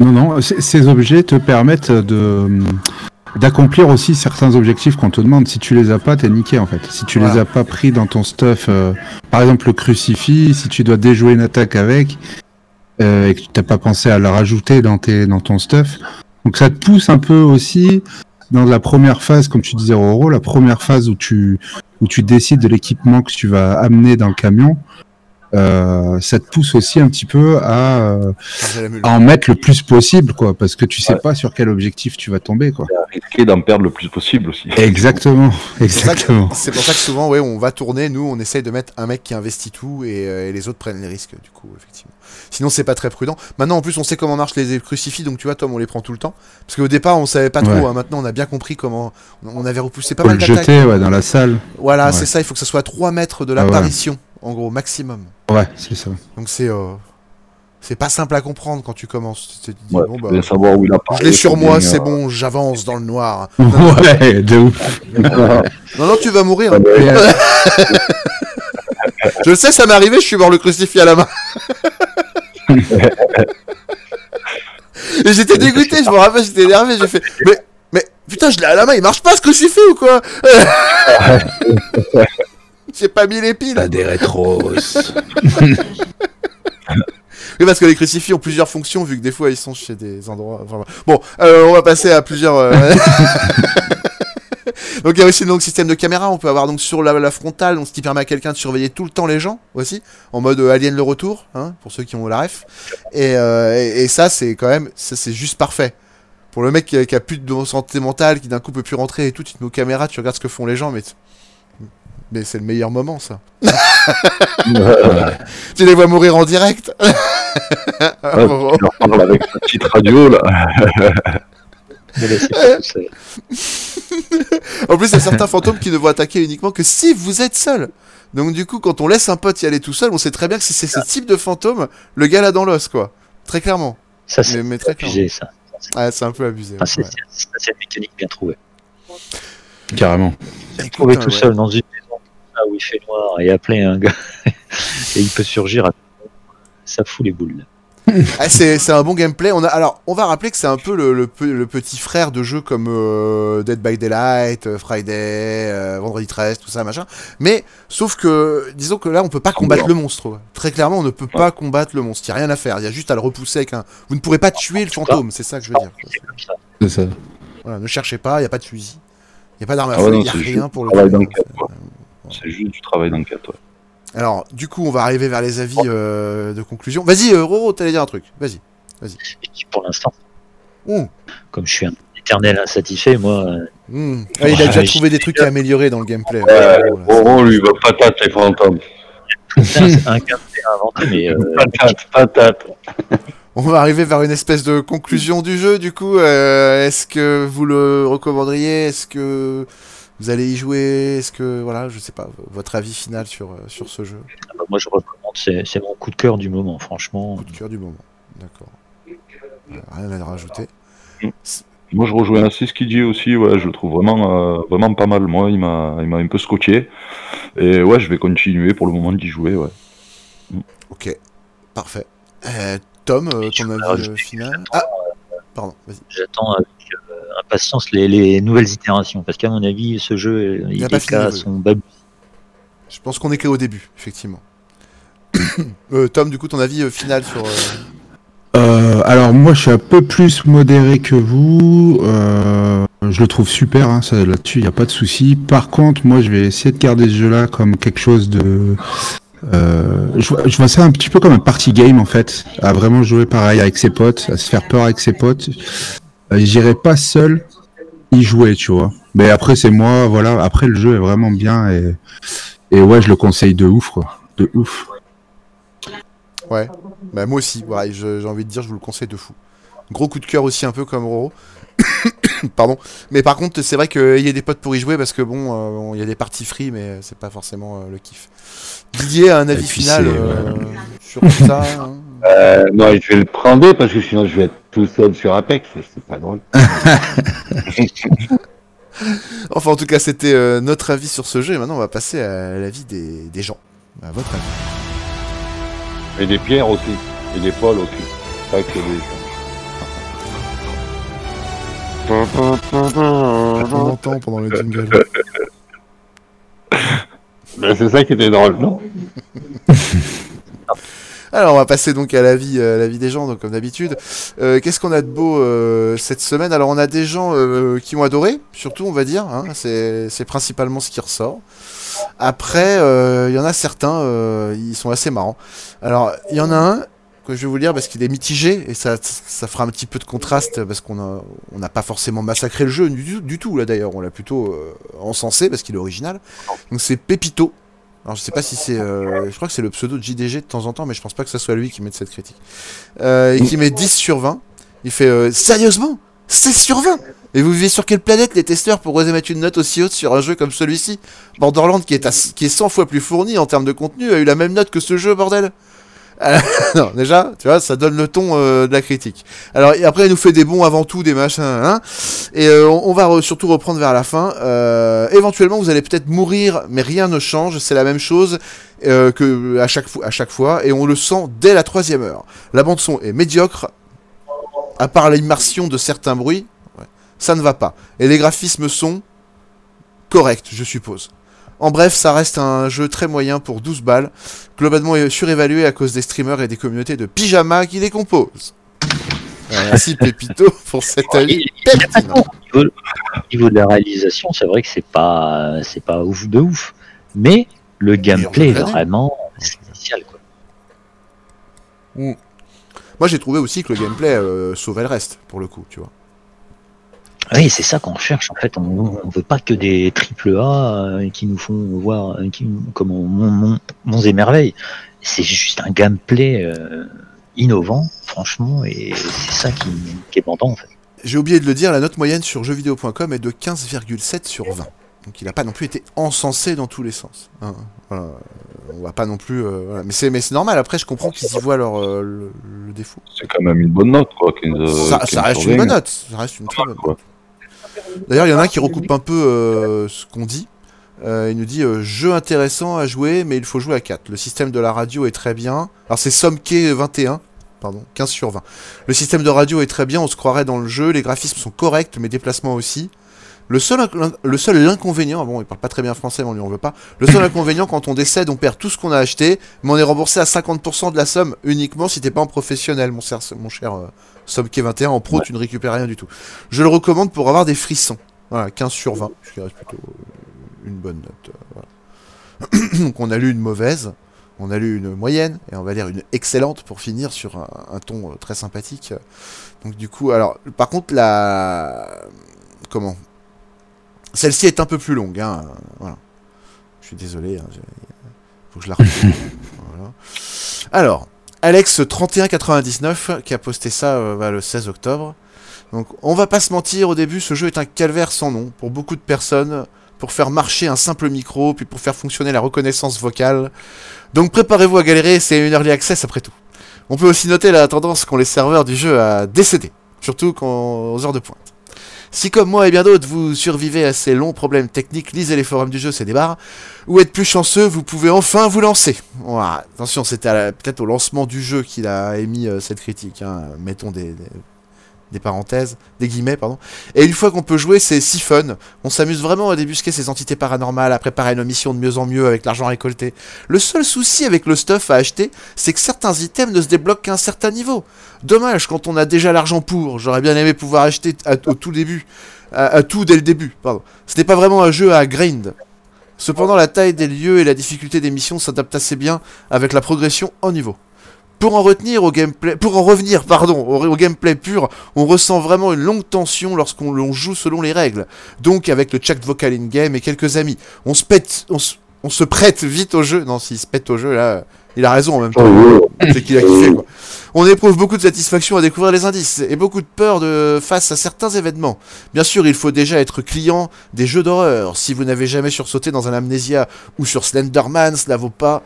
Non, non, ces objets te permettent de d'accomplir aussi certains objectifs qu'on te demande. Si tu les as pas, t'es niqué en fait. Si tu les as pas pris dans ton stuff, euh, par exemple le crucifix, si tu dois déjouer une attaque avec euh, et que tu t'as pas pensé à le rajouter dans tes dans ton stuff, donc ça te pousse un peu aussi dans la première phase, comme tu disais Roro, la première phase où tu où tu décides de l'équipement que tu vas amener dans le camion. Euh, ça te pousse aussi un petit peu à, en mettre le plus possible, quoi, parce que tu sais pas sur quel objectif tu vas tomber, quoi.
risquer d'en perdre le plus possible aussi.
Exactement,
C'est pour ça que-
exactement.
C'est pour ça que souvent, ouais, on va tourner, nous, on essaye de mettre un mec qui investit tout et, euh, et les autres prennent les risques, du coup, effectivement. Sinon, c'est pas très prudent. Maintenant, en plus, on sait comment marchent les crucifix, donc tu vois, Tom, on les prend tout le temps. Parce qu'au départ, on savait pas trop.
Ouais.
hein. Maintenant, on a bien compris comment. On avait repoussé pas
Faut
mal
le
d'attaques.
jeter, ouais, dans la salle.
Voilà,
Ouais.
c'est ça. Il faut que ça soit à 3 mètres de
Ah ouais.
l'apparition, en gros, maximum.
Ouais, c'est ça.
Donc c'est euh, c'est pas simple à comprendre quand tu commences. Tu te dis,
Ouais,
bon, bah,
savoir où il apparaît.
je l'ai sur moi, c'est
euh,
bon, j'avance dans le noir.
ouais, de ouf.
Non, non, tu vas mourir. Je le sais, ça m'est arrivé, je suis mort le crucifix à la main. Et j'étais dégoûté, je me rappelle, j'étais énervé, j'ai fait. Mais, mais putain, je l'ai à la main, il marche pas ce crucifix ou quoi? J'ai pas mis les piles.
T'as des rétros.
Oui, parce que les crucifix ont plusieurs fonctions, vu que des fois ils sont chez des endroits. enfin, bon, euh, on va passer à plusieurs. euh, donc il y a aussi donc système de caméra. On peut avoir donc sur la, la frontale, donc ce qui permet à quelqu'un de surveiller tout le temps les gens aussi, en mode euh, Alien le retour, hein, pour ceux qui ont la ref. Et, et, et ça c'est quand même, ça c'est juste parfait. Pour le mec qui a, qui a plus de santé mentale, qui d'un coup peut plus rentrer et tout, tu te mets aux caméras, tu regardes ce que font les gens, mais mais c'est le meilleur moment ça. tu les vois mourir en direct.
Ouais, tu leur parles avec ta petite radio là.
En plus, il y a certains fantômes qui ne vont attaquer uniquement que si vous êtes seul. Donc du coup, quand on laisse un pote y aller tout seul, on sait très bien que si c'est ce type de fantôme, le gars l'a dans l'os, quoi. Très clairement.
Ça, c'est
Mais- mais très
abusé, ça.
Ah, c'est un peu abusé.
Enfin, c'est
ouais.
une mécanique bien trouvée.
Carrément.
Écoute, hein,
tout
ouais.
seul dans une là où il fait noir et appeler un gars et il peut surgir, à... ça fout les boules.
Ah, c'est un bon gameplay. On a, alors, on va rappeler que c'est un peu le, le pe- le petit frère de jeux comme euh, Dead by Daylight, euh, Friday, euh, Vendredi 13, tout ça, machin. Mais, sauf que, disons que là, on peut pas combattre le monstre. Très clairement, on ne peut pas combattre le monstre. Il n'y a rien à faire. Il y a juste à le repousser avec un. Vous ne pourrez pas tuer le fantôme, c'est ça que je veux dire.
C'est ça.
Voilà, ne cherchez pas, il n'y a pas de fusil. Il n'y a pas d'arme à
Ah
feu, il n'y a rien pour le
C'est juste du travail d'enquête, ouais.
Alors, du coup, on va arriver vers les avis euh, de conclusion. Vas-y, euh, Roro, t'allais dire un truc. Vas-y. Vas-y.
Et pour l'instant,
Ouh.
comme je suis un éternel insatisfait, moi, euh,
Hmm. Ah, il a déjà trouvé des trucs à améliorer dans le gameplay.
Ouais,
Roro, là.
Roro, lui, va patate les fantômes.
c'est un gameplay inventé, mais euh,
Patate, patate.
On va arriver vers une espèce de conclusion du jeu, du coup. euh, Est-ce que vous le recommanderiez? Est-ce que vous allez y jouer Est-ce que, voilà, je sais pas, votre avis final sur, euh, sur ce jeu
ah bah, moi je recommande, c'est c'est mon coup de cœur du moment, franchement.
Coup de cœur du moment. D'accord. Euh, Rien à rajouter.
Moi, je rejoins assez ce qu'il dit aussi. Ouais, je le trouve vraiment, euh, vraiment pas mal. Moi, il m'a, il m'a un peu scotché. Et ouais, je vais continuer pour le moment d'y jouer. Ouais.
Ok, parfait. Euh, Tom, euh, ton avis final Ah, pardon, vas-y.
J'attends avec impatience les, les nouvelles itérations, parce qu'à mon avis, ce jeu, il
n'a
est
pas fini
qu'à
d'évoluer.
son bab.
Je pense qu'on est qu'au début, effectivement. Euh, Tom, du coup, ton avis euh, final sur. euh,
Euh, alors moi je suis un peu plus modéré que vous. Euh, je le trouve super, hein, ça, là-dessus il n'y a pas de souci. Par contre, moi je vais essayer de garder ce jeu-là comme quelque chose de... Euh, je vois ça un petit peu comme un party game en fait, à vraiment jouer pareil avec ses potes, à se faire peur avec ses potes. Euh, J'irai pas seul y jouer, tu vois. Mais après c'est moi, voilà. Après le jeu est vraiment bien et, et ouais je le conseille de ouf quoi, de ouf.
Ouais, bah moi aussi, ouais, j'ai envie de dire, je vous le conseille de fou. Gros coup de cœur aussi, un peu comme Roro. Pardon. Mais par contre, c'est vrai qu'il y a des potes pour y jouer parce que bon, euh, bon, il y a des parties free, mais c'est pas forcément euh, le kiff. Didier a un avis final euh, sur tout ça hein
Euh, non, je vais le prendre parce que sinon je vais être tout seul sur Apex. C'est pas drôle.
Enfin, en tout cas, c'était euh, notre avis sur ce jeu. Et maintenant, on va passer à l'avis des, des gens. À votre avis.
Et des pierres aussi. Et des pôles aussi. Pas que des.
On entend pendant le jingle.
Ben, c'est ça qui était drôle, non?
Alors, on va passer donc à l'avis, euh, à l'avis des gens, donc comme d'habitude. Euh, qu'est-ce qu'on a de beau euh, cette semaine? Alors, on a des gens euh, qui ont adoré, surtout, on va dire. hein, c'est, principalement ce qui ressort. Après, euh, il y en a certains, euh, ils sont assez marrants. Alors, il y en a un que je vais vous lire parce qu'il est mitigé et ça, ça fera un petit peu de contraste parce qu'on a, on n'a pas forcément massacré le jeu du, du tout là d'ailleurs. On l'a plutôt euh, encensé parce qu'il est original. Donc c'est Pépito. Alors je sais pas si c'est, euh, je crois que c'est le pseudo de JDG de temps en temps, mais je pense pas que ce soit lui qui mette cette critique. Euh, et qui met 10 sur 20. Il fait euh, sérieusement? 16 sur 20 Et vous vivez sur quelle planète les testeurs pour oser mettre une note aussi haute sur un jeu comme celui-ci? Borderlands qui est, à- qui est 100 fois plus fourni en termes de contenu a eu la même note que ce jeu bordel Euh, non, déjà, tu vois, ça donne le ton euh, de la critique. Alors, après, il nous fait des bons avant tout, des machins, hein. Et euh, on, va surtout reprendre vers la fin. Éventuellement, vous allez peut-être mourir, mais rien ne change. C'est la même chose que à chaque, fois, et on le sent dès la troisième heure. La bande son est médiocre, à part l'immersion de certains bruits. ça ne va pas. Et les graphismes sont corrects, je suppose. En bref, ça reste un jeu très moyen pour 12 balles, globalement surévalué à cause des streamers et des communautés de pyjama qui les composent. Euh, Merci Pépito pour cet avis.
Au niveau, au niveau de la réalisation, c'est vrai que c'est pas, c'est pas ouf de ouf. Mais le gameplay est vraiment spécial, quoi.
Mm. Moi j'ai trouvé aussi que le gameplay euh, sauvait le reste, pour le coup, tu vois.
Oui, c'est ça qu'on cherche en fait. On, on veut pas que des triple A euh, qui nous font voir euh, qui, comment mon, mon, et merveilles. C'est juste un gameplay euh, innovant, franchement, et c'est ça qui, qui est tentant en fait.
J'ai oublié de le dire, la note moyenne sur jeuxvideo.com est de 15,7 sur 20. Donc il n'a pas non plus été encensé dans tous les sens. hein. Voilà. On va pas non plus. euh, voilà. Mais c'est mais c'est normal. Après, je comprends qu'ils y voient leur euh, le, le défaut.
C'est quand même une bonne note, quoi. 15,
ça,
15
ça reste une
20.
bonne note. Ça reste une très bonne
Quoi.
note. D'ailleurs, il y en a un qui recoupe un peu euh, ce qu'on dit. Euh, il nous dit euh, jeu intéressant à jouer, mais il faut jouer à 4. Le système de la radio est très bien. Alors c'est Somke 21, pardon, 15 sur 20. Le système de radio est très bien, on se croirait dans le jeu, les graphismes sont corrects, mais déplacements aussi. Le seul, le seul inconvénient, bon, il parle pas très bien français, mais on lui en veut pas. Le seul inconvénient, quand on décède, on perd tout ce qu'on a acheté, mais on est remboursé à 50% de la somme uniquement si t'es pas en professionnel, mon cher, mon cher euh, Somke 21. En pro, tu ne récupères rien du tout. Je le recommande pour avoir des frissons. Voilà, 15 sur 20, ce qui reste plutôt euh, une bonne note. euh, voilà. Donc on a lu une mauvaise, on a lu une moyenne, et on va lire une excellente pour finir sur un, un ton euh, très sympathique. Donc du coup, alors, par contre, la... Comment? Celle-ci est un peu plus longue, hein. Voilà. Je suis désolé, hein, faut que je la. Voilà. Alors, Alex3199 qui a posté ça euh, bah, le 16 octobre. Donc, on va pas se mentir, au début, ce jeu est un calvaire sans nom pour beaucoup de personnes, pour faire marcher un simple micro, puis pour faire fonctionner la reconnaissance vocale. Donc, préparez-vous à galérer, c'est une early access après tout. On peut aussi noter la tendance qu'ont les serveurs du jeu à décéder, surtout quand, aux heures de pointe. Si comme moi et bien d'autres, vous survivez à ces longs problèmes techniques, lisez les forums du jeu, c'est des barres. Ou êtes plus chanceux, vous pouvez enfin vous lancer. Attention, c'était peut-être au lancement du jeu qu'il a émis euh, cette critique. hein. Mettons des, des parenthèses, des guillemets, pardon. Et une fois qu'on peut jouer, c'est si fun. On s'amuse vraiment à débusquer ces entités paranormales, à préparer nos missions de mieux en mieux avec l'argent récolté. Le seul souci avec le stuff à acheter, c'est que certains items ne se débloquent qu'à un certain niveau. Dommage quand on a déjà l'argent pour. J'aurais bien aimé pouvoir acheter au tout début, à, à tout dès le début. Pardon. Ce n'est pas vraiment un jeu à grind. Cependant, la taille des lieux et la difficulté des missions s'adaptent assez bien avec la progression en niveau. Pour en retenir au gameplay, pour en revenir, pardon, au, au gameplay pur, on ressent vraiment une longue tension lorsqu'on l'on joue selon les règles. Donc avec le checked vocal in game et quelques amis, on se pète, on se, on se prête vite au jeu. Non, s'il se pète au jeu là, il a raison en même temps. C'est qu'il a kiffé quoi. On éprouve beaucoup de satisfaction à découvrir les indices et beaucoup de peur de face à certains événements. Bien sûr, il faut déjà être client des jeux d'horreur. Si vous n'avez jamais sursauté dans un Amnesia ou sur Slenderman, cela vaut pas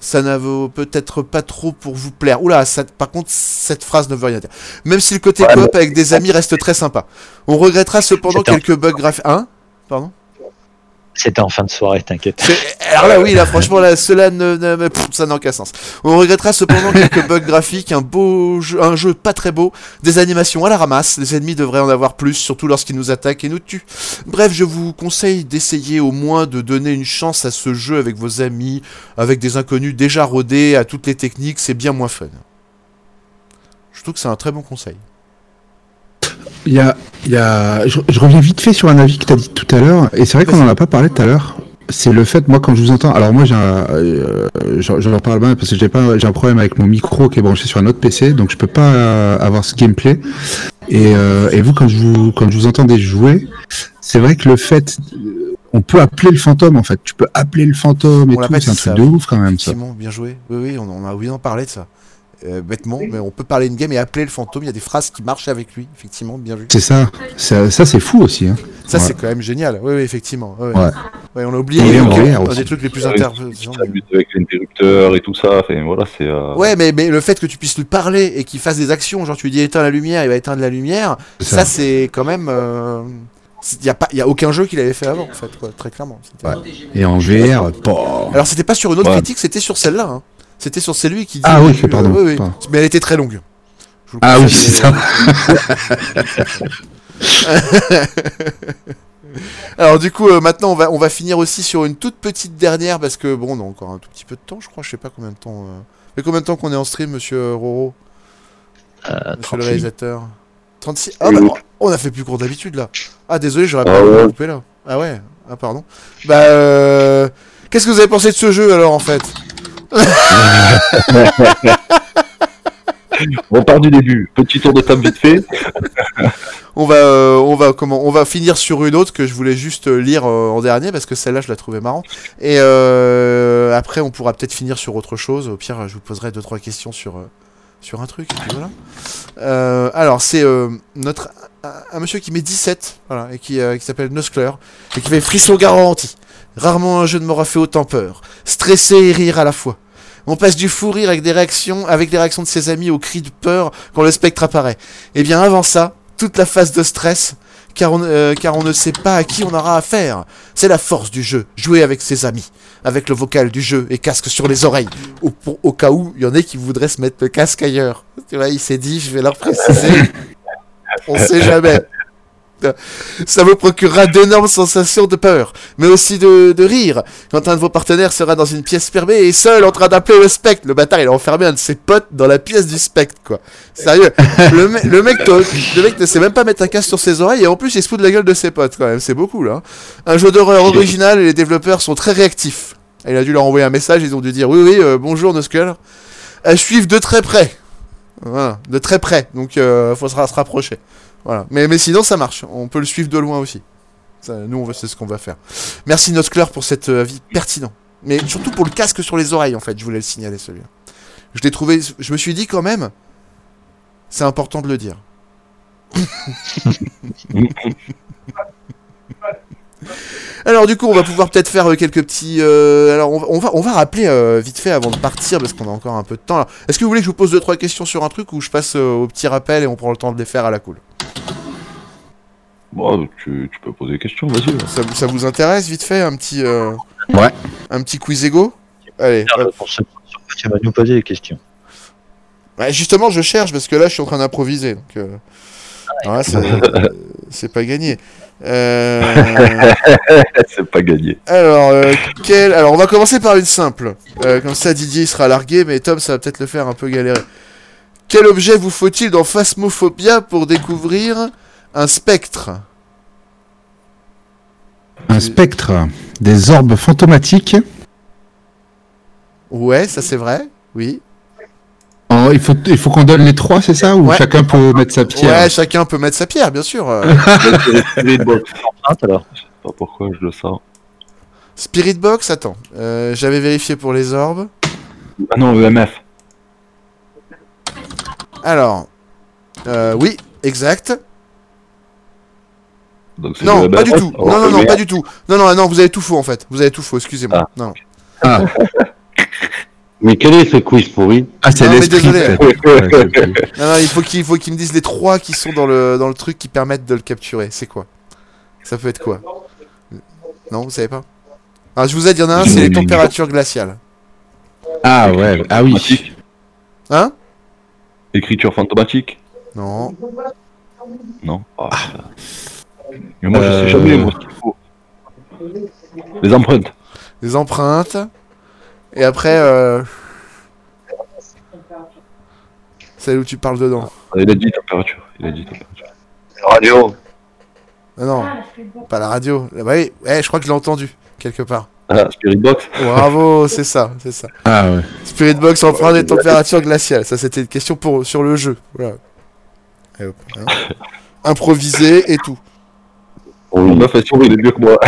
ça n'a vaut peut-être pas trop pour vous plaire. Oula, ça, par contre, cette phrase ne veut rien dire. Même si le côté
Ouais,
coop avec des amis reste très sympa. On regrettera cependant quelques bugs graphiques. Hein? Pardon?
C'était en fin de soirée, t'inquiète.
Alors là, oui, là, franchement, là, cela ne, ça n'a aucun sens. On regrettera cependant quelques bugs graphiques, un beau jeu, un jeu pas très beau, des animations à la ramasse. Les ennemis devraient en avoir plus, surtout lorsqu'ils nous attaquent et nous tuent. Bref, je vous conseille d'essayer au moins de donner une chance à ce jeu avec vos amis, avec des inconnus déjà rodés à toutes les techniques. C'est bien moins fun. Je trouve que c'est un très bon conseil.
Il y a, il y a... Je, je reviens vite fait sur un avis que tu as dit tout à l'heure, et c'est vrai qu'on n'en a pas parlé tout à l'heure. C'est le fait, moi, quand je vous entends. Alors, moi. Euh, j'en j'en parle bien parce que j'ai pas, j'ai un problème avec mon micro qui est branché sur un autre PC, donc je peux pas euh, avoir ce gameplay. Et, euh, et vous, quand je vous, quand je vous entendais jouer, c'est vrai que le fait. euh, On peut appeler le fantôme, en fait. Tu peux appeler le fantôme et
On
tout. C'est un truc
ça,
de ouf, quand même, ça.
Bien joué. Oui, oui, on, on a oublié d'en parler de ça. Euh, bêtement, mais on peut parler une game et appeler le fantôme. Il y a des phrases qui marchent avec lui, effectivement, bien vu.
C'est ça. Ça, ça, c'est fou aussi. Hein.
Ça,
Ouais.
c'est quand même génial. Oui, oui, effectivement. Ouais.
Ouais.
Ouais, on a oublié un des trucs les plus intéressants.
Ça bute avec l'interrupteur et tout ça. Enfin, voilà, c'est. euh,
Ouais, mais, mais le fait que tu puisses lui parler et qu'il fasse des actions, genre tu lui dis éteins la lumière, il va éteindre la lumière, ça,
ça.
c'est quand même. Il n'y a, pas- y a aucun jeu qu'il avait fait avant, en fait, quoi, très clairement.
Et en VR, pas.
Alors, c'était pas sur une autre
Ouais.
critique, c'était sur celle-là. hein. C'était sur celui qui dit.
Ah oui,
euh,
pardon,
oui, oui.
pardon.
Mais elle était très longue. Je vous le
Ah oui, c'est
mais- Alors du coup, euh, maintenant, on va, on va finir aussi sur une toute petite dernière, parce que bon, on a encore un tout petit peu de temps, je crois, je sais pas combien de temps... Euh... Ça fait combien de temps qu'on est en stream, monsieur Roro Monsieur le
36.
réalisateur 36 Ah bah, on a fait plus court d'habitude, là. Ah, désolé, j'aurais
Ah
pas dû
ouais.
couper, là. Ah ouais Ah, pardon. Bah, euh... Qu'est-ce que vous avez pensé de ce jeu, alors, en fait?
On part du début. Petit tour de table vite fait.
On va, euh, on va comment, on va finir sur une autre que je voulais juste lire euh, en dernier parce que celle-là je la trouvais marrant. Et euh, après on pourra peut-être finir sur autre chose. Au pire je vous poserai deux trois questions sur sur un truc. Voilà. Euh, alors c'est euh, notre un, monsieur qui met 17 voilà et qui, euh, qui s'appelle Nuskler et qui fait frisson garanti. Rarement un jeu ne m'aura fait autant peur. Stressé et rire à la fois. On passe du fou rire avec des réactions, avec les réactions de ses amis aux cris de peur quand le spectre apparaît. Et bien avant ça, toute la phase de stress, car on, euh, car on ne sait pas à qui on aura affaire. C'est la force du jeu, jouer avec ses amis, avec le vocal du jeu et casque sur les oreilles, au, pour- au cas où il y en a qui voudraient se mettre le casque ailleurs. Tu vois, il s'est dit, je vais leur préciser. on sait jamais. Ça vous procurera d'énormes sensations de peur, mais aussi de, de rire, quand un de vos partenaires sera dans une pièce fermée et seul en train d'appeler le spectre. Le bâtard, il a enfermé un de ses potes dans la pièce du spectre, quoi. Sérieux. Le, me- le mec, te- le mec ne sait même pas mettre un casque sur ses oreilles et en plus il se fout de la gueule de ses potes, quand même. C'est beaucoup, là. Un jeu d'horreur original et les développeurs sont très réactifs. Il a dû leur envoyer un message, ils ont dû dire oui, oui, euh, bonjour, Nuskull. À suivre de très près. Voilà, de très près. Donc, euh, faut se, ra- se rapprocher. Voilà. Mais, mais sinon, ça marche. On peut le suivre de loin aussi. Nous, c'est ce qu'on va faire. Merci Notcler pour cet euh, avis pertinent. Mais surtout pour le casque sur les oreilles, en fait. Je voulais le signaler, celui-là. Je l'ai trouvé. Je me suis dit quand même. C'est important de le dire. Alors du coup, on va pouvoir peut-être faire euh, quelques petits. euh, alors on va, on va, on va rappeler euh, vite fait avant de partir parce qu'on a encore un peu de temps. Est-ce que vous voulez que je vous pose deux trois questions sur un truc ou je passe euh, au petit rappel et on prend le temps de les faire à la cool?
Bon, tu, tu peux poser des questions, vas-y.
ça, ça vous intéresse vite fait un petit. euh,
Ouais.
Un petit quiz ego Allez.
Tu vas nous poser des questions.
Ouais, justement, je cherche parce que là, je suis en train d'improviser. Donc, c'est- c'est pas gagné. Euh,
c'est pas gagné.
Alors, euh, quel... Alors, on va commencer par une simple. Euh, comme ça, Didier il sera largué, mais Tom, ça va peut-être le faire un peu galérer. Quel objet vous faut-il dans Phasmophobia pour découvrir un spectre?
Un spectre, des orbes fantomatiques.
Ouais, ça c'est vrai. Oui.
Oh, il faut, il faut qu'on donne les trois, c'est ça Ou
Ouais.
chacun peut mettre sa pierre
Ouais, chacun peut mettre sa pierre, bien sûr. euh.
Spirit Box.
alors.
Je sais pas pourquoi je le sens.
Spirit Box, attends. Euh, J'avais vérifié pour les orbes.
Ah non, EMF.
Alors. euh, oui, exact.
Donc
Non,
le
pas du tout.
Oh,
Non, non, non, pas du tout. Non, non, non, vous avez tout faux en fait. Vous avez tout faux, excusez-moi. Non.
Mais quel est ce quiz pourri
Ah, c'est
Non, mais
l'esprit.
Non, non, il faut qu'il faut qu'il me dise les trois qui sont dans le, dans le truc qui permettent de le capturer. C'est quoi? Ça peut être quoi? Non, vous savez pas? Ah, je vous aide, il y en a un, c'est les températures glaciales.
Ah ouais, ah oui.
Hein?
Écriture fantomatique?
Non.
Non. Ah. Mais moi, je
Euh,
sais jamais, moi, ce qu'il faut. Les empreintes.
Des empreintes. Et après, euh... celle où tu parles dedans.
Il a dit température. Il a dit température.
Radio.
Ah non, pas la radio. Ah Bah oui, ouais, je crois que je l'ai entendu, quelque part.
Ah, Spirit Box.
Bravo, c'est ça, c'est ça.
Ah ouais.
Spirit Box empreinte des températures glaciales. Ça, c'était une question pour, sur le jeu. Voilà. Et hop, hein. Improvisé et tout.
Elle sourit, il est mieux que moi.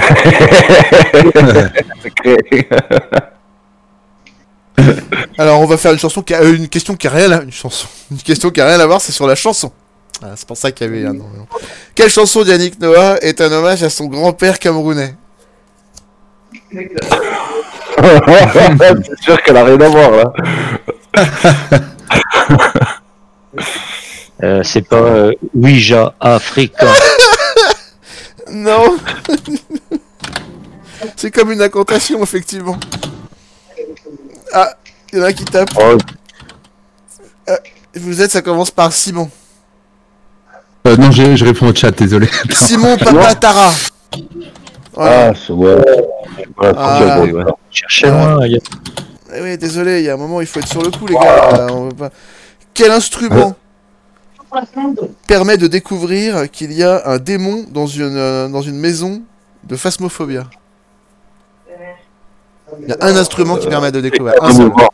Alors, on va faire une chanson qui a euh, une question qui a rien à une chanson, une question qui a rien à voir, c'est sur la chanson. Ah, c'est pour ça qu'il y avait un nom. Quelle chanson d'Yannick Noah est un hommage à son grand-père camerounais?
C'est sûr qu'elle a rien à voir, là.
Euh, c'est pas euh, Ouija Africa.
Non C'est comme une incantation, effectivement. Ah, il y en a un qui tape.
Oh,
Euh, vous êtes, ça commence par Simon.
Euh, non, je, je réponds au chat, désolé.
Simon Papa Tara. Voilà.
Ah, c'est ouais.
Ah.
ouais.
Cherchez loin. il y a-
Eh oui, désolé, il y a un moment, il faut être sur le coup, les gars. on veut pas... Quel instrument permet de découvrir qu'il y a un démon dans une, euh, dans une maison de phasmophobia? Il y a un instrument qui permet de découvrir. Un, seul.
mouvement.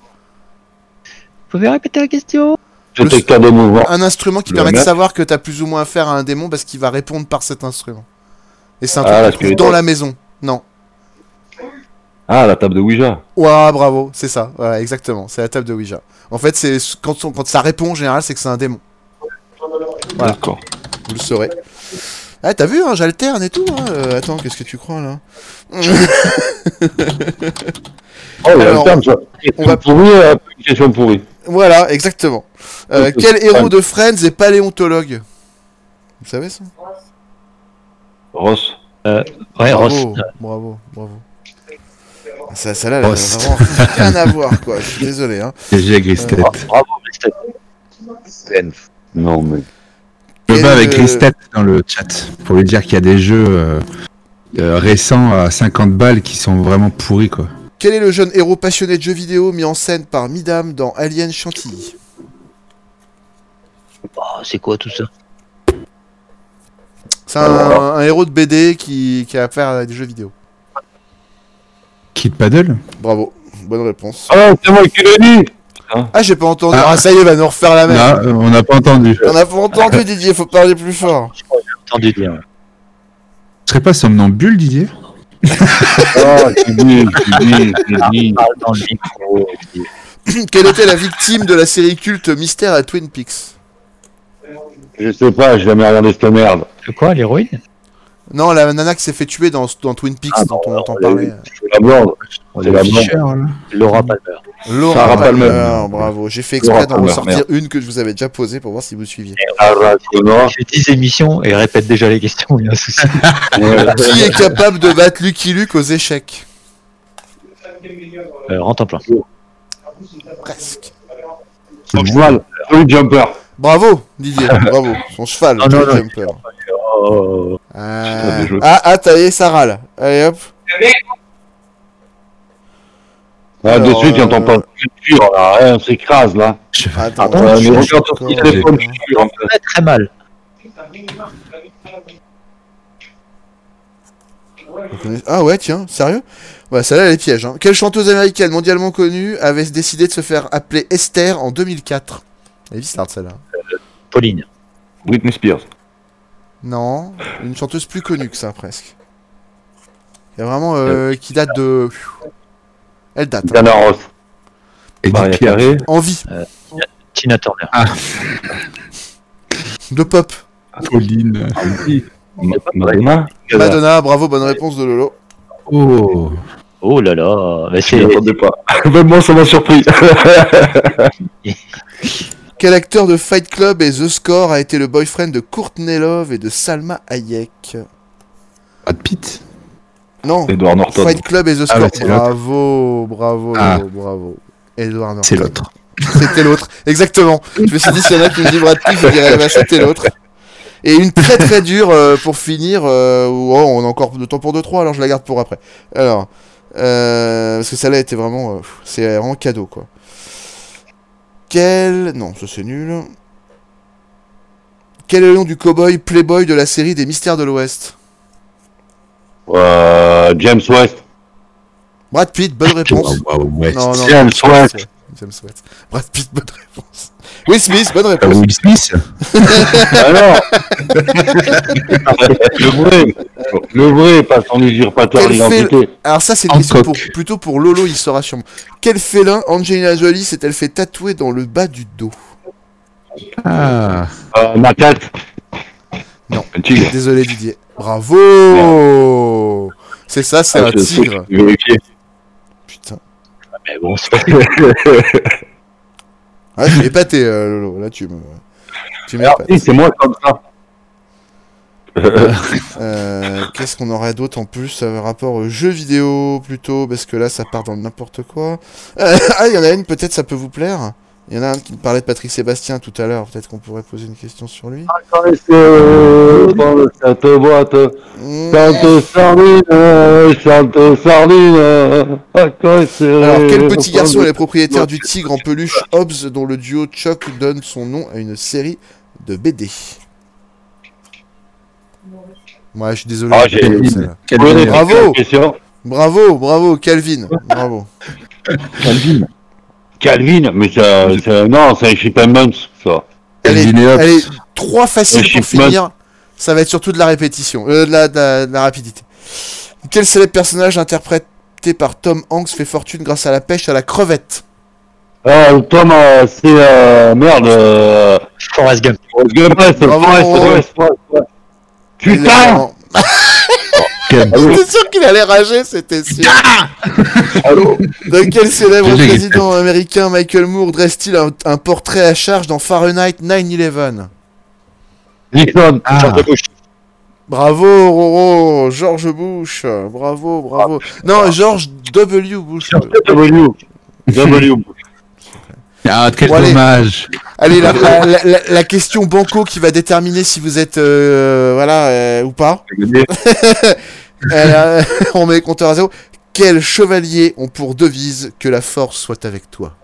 Vous pouvez répéter la question?
Détecteur de mouvement.
un instrument qui
Le
permet de savoir que t'as plus ou moins affaire à un démon parce qu'il va répondre par cet instrument. Et c'est un
Ah,
truc qu'on trouve
spirit
dans la maison. Non.
Ah, la table de Ouija.
Ouah, bravo, c'est ça. Exactement. C'est la table de Ouija. En fait, c'est quand, on- quand ça répond en général, c'est que c'est un démon. Voilà.
D'accord.
Vous le saurez. Ah, t'as vu, hein, j'alterne et tout. Hein. Euh, attends, qu'est-ce que tu crois là
Oh, il y a
Alors,
le terme, ça.
on va-
pourrie, euh, une question pourrie.
Voilà, exactement. Euh, quel héros de Friends est paléontologue? Vous savez ça?
Ross.
Ouais,
Bravo,
Ross.
bravo, bravo. Ça, ça là, elle a
Ross.
vraiment rien à voir, quoi. Je suis désolé, hein.
GG Gristet.
Bravo, Christophe.
Non, mais.
Je bats avec Gristet dans le chat pour lui dire qu'il y a des jeux euh, euh, récents à 50 balles qui sont vraiment pourris quoi.
Quel est le jeune héros passionné de jeux vidéo mis en scène par Midam dans Alien Chantilly?
Oh, c'est quoi tout ça?
C'est un, un héros de BD qui, qui a affaire à des jeux vidéo.
Kid Paddle?
Bravo, bonne réponse.
Ah, c'est moi qui l'ai dit
Ah, j'ai pas entendu.
Ah.
Ah, ça y est, va nous refaire la même.
Non, euh, on n'a pas entendu.
On a pas entendu, Didier, faut parler plus fort.
Entendu dire.
Tu serais pas somnambule Didier
Ah, qui dit, qui dit, qui dit.
Parle dans le micro. je dis.
Quelle était la victime de la série culte Mystère à Twin Peaks?
Je sais pas, j'ai jamais regardé cette merde.
Le quoi, l'héroïne?
Non, la nana qui s'est fait tuer dans, dans Twin Peaks
Ah,
dont on
non,
entend parler.
la blonde. C'est la blonde.
Laura Palmer.
Laura
Sarah
Palmer,
Palmer.
bravo. J'ai fait exprès d'en ressortir une que je vous avais déjà posée pour voir si vous suiviez.
Sarah Connor.
J'ai 10 émissions et répète déjà les questions, il y a un souci.
Ouais.
Qui est capable de battre Lucky Luke aux échecs?
Euh, rentre en plein.
Presque.
Son cheval, Johnny Jumper.
Bravo, Didier, bravo. Son cheval,
Non, non,
Johnny
non.
Jumper.
Oh,
Ah, ah, ah, t'as eu ça râle. Allez hop.
Ah, de suite,
euh,
entend pas de culture, là. Rien, on s'écrase, là.
Je-
je encore,
ton téléphone,
euh,
en fait.
très très mal.
Ah ouais, tiens, sérieux? Ouais, celle-là, elle est piège. Hein. Quelle chanteuse américaine mondialement connue avait décidé de se faire appeler Esther en 2004 Elle est bizarre, celle-là.
Pauline.
Britney Spears.
Non, une chanteuse plus connue que ça, presque. Il y a vraiment... euh, qui date de... Elle date. hein.
Diana Ross.
Edith
Maria
Piaf.
Carré.
En vie,
Tina Turner.
de pop.
Pauline.
Ma- Madonna.
Madonna, bravo, bonne réponse de Lolo.
Oh.
Oh là là, mais
Je
c'est.
attendais pas. Même moi, ça m'a surpris.
Quel acteur de Fight Club et The Score a été le boyfriend de Courtney Love et de Salma Hayek?
Brad Pitt.
Non,
Edward Norton.
Fight Club et The
Ah
Score. bravo, bravo,
Ah.
Bravo. Edward Norton.
C'est l'autre.
C'était l'autre, exactement. Je me suis dit, s'il y en a qui me dit Brad Pitt, je dirais, bah, c'était l'autre. Et une très très dure euh, pour finir. euh, oh, on a encore de temps pour 2-3, alors je la garde pour après. Alors, euh, parce que celle-là était vraiment. c'est vraiment cadeau, quoi. Quel. Non, ça c'est nul. Quel est le nom du cowboy Playboy de la série des Mystères de l'Ouest?
Euh, James West.
Brad Pitt, bonne réponse.
James West.
James West. Brad Pitt, bonne réponse. Will Smith, bonne
Ah,
réponse.
Will Smith
Alors Le vrai. Le vrai, pas son usurpateur d'identité.
Alors ça c'est une question pour- plutôt pour Lolo, il saura sûrement. Quel félin Angelina Jolie s'est-elle fait tatouer dans le bas du dos?
Ah.
Euh, ma tête.
Un tigre.
Désolé Didier. Bravo C'est ça, c'est
Ah,
un tigre. Putain.
Mais bon, c'est pas
Ah, je suis épaté euh, Lolo, là tu me... Tu m'épates.
Merci, c'est moi comme ça.
Euh, Qu'est-ce qu'on aurait d'autre en plus euh, rapport aux jeux vidéo plutôt? Parce que là ça part dans n'importe quoi. Euh, ah, il y en a une, peut-être ça peut vous plaire. Il y en a un qui me parlait de Patrick Sébastien tout à l'heure, peut-être qu'on pourrait poser une question sur lui.
Caresseux dans cette boîte, chante sardine, chante sardine, caresseux.
Alors, quel petit garçon est le propriétaire du tigre en peluche Hobbs dont le duo Chuck donne son nom à une série de BD Ouais, je suis désolé.
Ah,
Calvin.
Bravo. Bravo, bravo, Calvin. Bravo.
Calvin.
Calvin, mais ça, ça- non, c'est un chipmunk, ça.
Allez,
Calvin et Hobbes.
allez, trois faciles pour finir. Ça va être surtout de la répétition, euh, de, la, de la- de la rapidité. Quel célèbre personnage interprété par Tom Hanks fait fortune grâce à la pêche à la crevette?
Ah, Tom, euh, c'est, euh, merde, euh,
Forrest Gump.
Forrest Gump. Forrest, ouais. Putain!
Quel-
J'étais sûr qu'il allait rager, c'était sûr. Dans quel célèbre président américain Michael Moore dresse-t-il un, un portrait à charge dans Fahrenheit 9-11
Nixon.
Ah.
George Bush.
Bravo Roro, George Bush, bravo, bravo. non, George W. Bush.
W. W.
Ah, quel
Bon, allez.
dommage.
Allez, la, la- la- la- la question banco qui va déterminer si vous êtes euh, voilà euh, ou pas. Euh, on met les compteurs à zéro. Quels chevaliers ont pour devise que la force soit avec toi?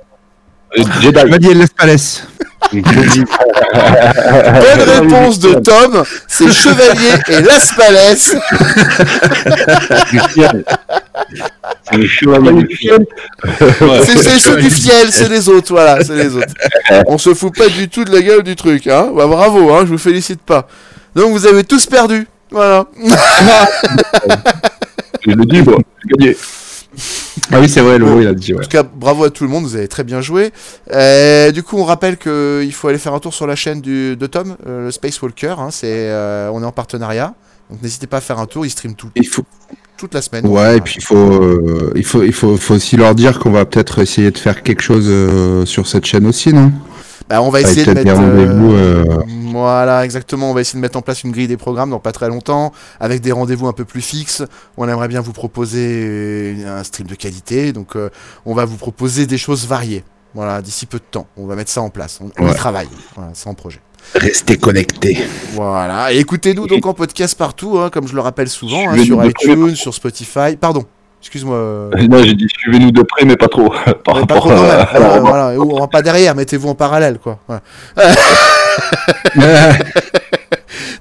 Jedi.
Chevalier Lespalès.
Bonne réponse de Tom, c'est Chevalier et Las Palais.
C'est le chevalier du.
C'est c'est ceux du fiel, c'est les autres, voilà, c'est les autres. On se fout pas du tout de la gueule du truc, hein. Bah, bravo, hein, je vous félicite pas. Donc vous avez tous perdu, voilà.
Je le dis, moi. J'ai gagné.
Ah oui, c'est vrai, il a dit,
En
ouais.
tout cas, bravo à tout le monde, vous avez très bien joué. Euh, du coup, on rappelle qu'il faut aller faire un tour sur la chaîne du, de Tom, euh, le Space Walker. hein, c'est, euh, on est en partenariat, donc n'hésitez pas à faire un tour. Il stream tout,
Il faut...
toute la semaine.
Ouais, et puis il faut, euh, il faut, il faut, faut aussi leur dire qu'on va peut-être essayer de faire quelque chose euh, sur cette chaîne aussi, non?
Bah, on va essayer de mettre. euh,
euh,
Voilà, exactement. On va essayer de mettre en place une grille des programmes dans pas très longtemps, avec des rendez-vous un peu plus fixes. On aimerait bien vous proposer euh, un stream de qualité, donc euh, on va vous proposer des choses variées. Voilà, d'ici peu de temps, on va mettre ça en place. On, on y travaille. Voilà, c'est en projet.
Restez connectés.
Voilà. Et écoutez-nous donc en podcast partout, hein, comme je le rappelle souvent, hein, sur iTunes, sur Spotify. Pardon. Excuse-moi. euh,
Non, j'ai dit suivez-nous de près, mais pas trop. Par
mais pas trop
à.
Voilà, voilà. Ou, on va pas derrière, mettez-vous en parallèle, quoi. Voilà.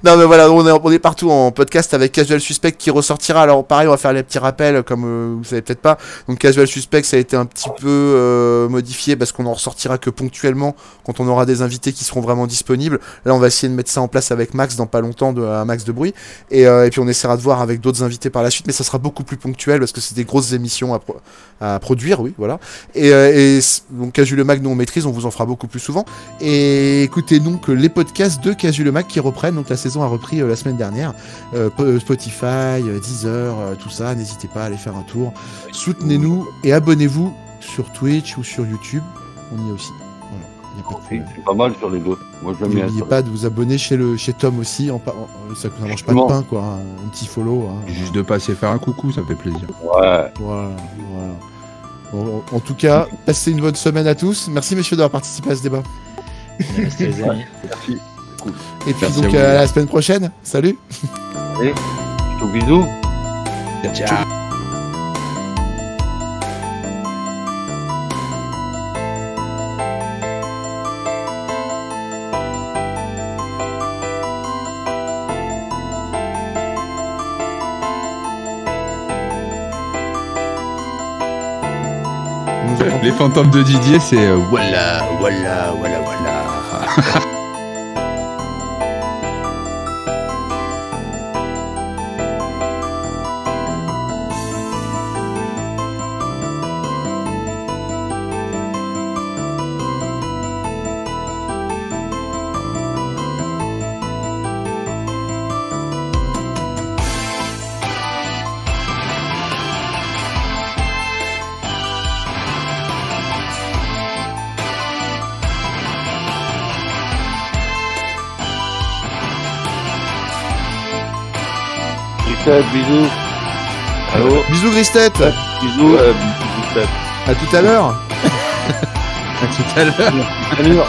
Non mais voilà, on est, partout en podcast avec Casual Suspect qui ressortira. Alors pareil, on va faire les petits rappels comme euh, vous savez peut-être pas. Donc Casual Suspect, ça a été un petit peu euh, modifié parce qu'on en ressortira que ponctuellement quand on aura des invités qui seront vraiment disponibles. Là, on va essayer de mettre ça en place avec Max dans pas longtemps, de, un max de bruit. Et, euh, et puis on essaiera de voir avec d'autres invités par la suite, mais ça sera beaucoup plus ponctuel parce que c'est des grosses émissions à, pro- à produire, oui, voilà. Et, euh, donc Casu le Mag, nous on maîtrise, on vous en fera beaucoup plus souvent. Et écoutez donc les podcasts de Casu le Mag qui reprennent donc la saison saison a repris euh, la semaine dernière. Euh, P- Spotify, euh, Deezer, euh, tout ça. N'hésitez pas à aller faire un tour. Soutenez-nous et abonnez-vous sur Twitch ou sur YouTube. On y est aussi. Voilà. Y a pas de
C'est
problème.
c'est pas mal sur les deux. Moi, j'aime bien.
N'oubliez pas de vous abonner chez, le, chez Tom aussi. En, ça ne mange pas de pain, quoi. hein. Un petit follow. hein.
Juste de passer faire un coucou, ça fait plaisir.
Ouais.
Voilà, voilà. Bon, en tout cas, passez une bonne semaine à tous. Merci, messieurs, d'avoir participé à ce débat.
Restez les amis.
Merci.
Et puis,
Merci
donc,
à vous.
à la semaine prochaine. Salut.
Allez, je te bisous.
Ciao.
Entend
Les fantômes de Didier, c'est euh, voilà, voilà, voilà, voilà.
Christophe, bisous. Allô
Bisous, Gristet.
Bisous. Euh, bisous, Christophe.
À tout à l'heure.
À tout à l'heure.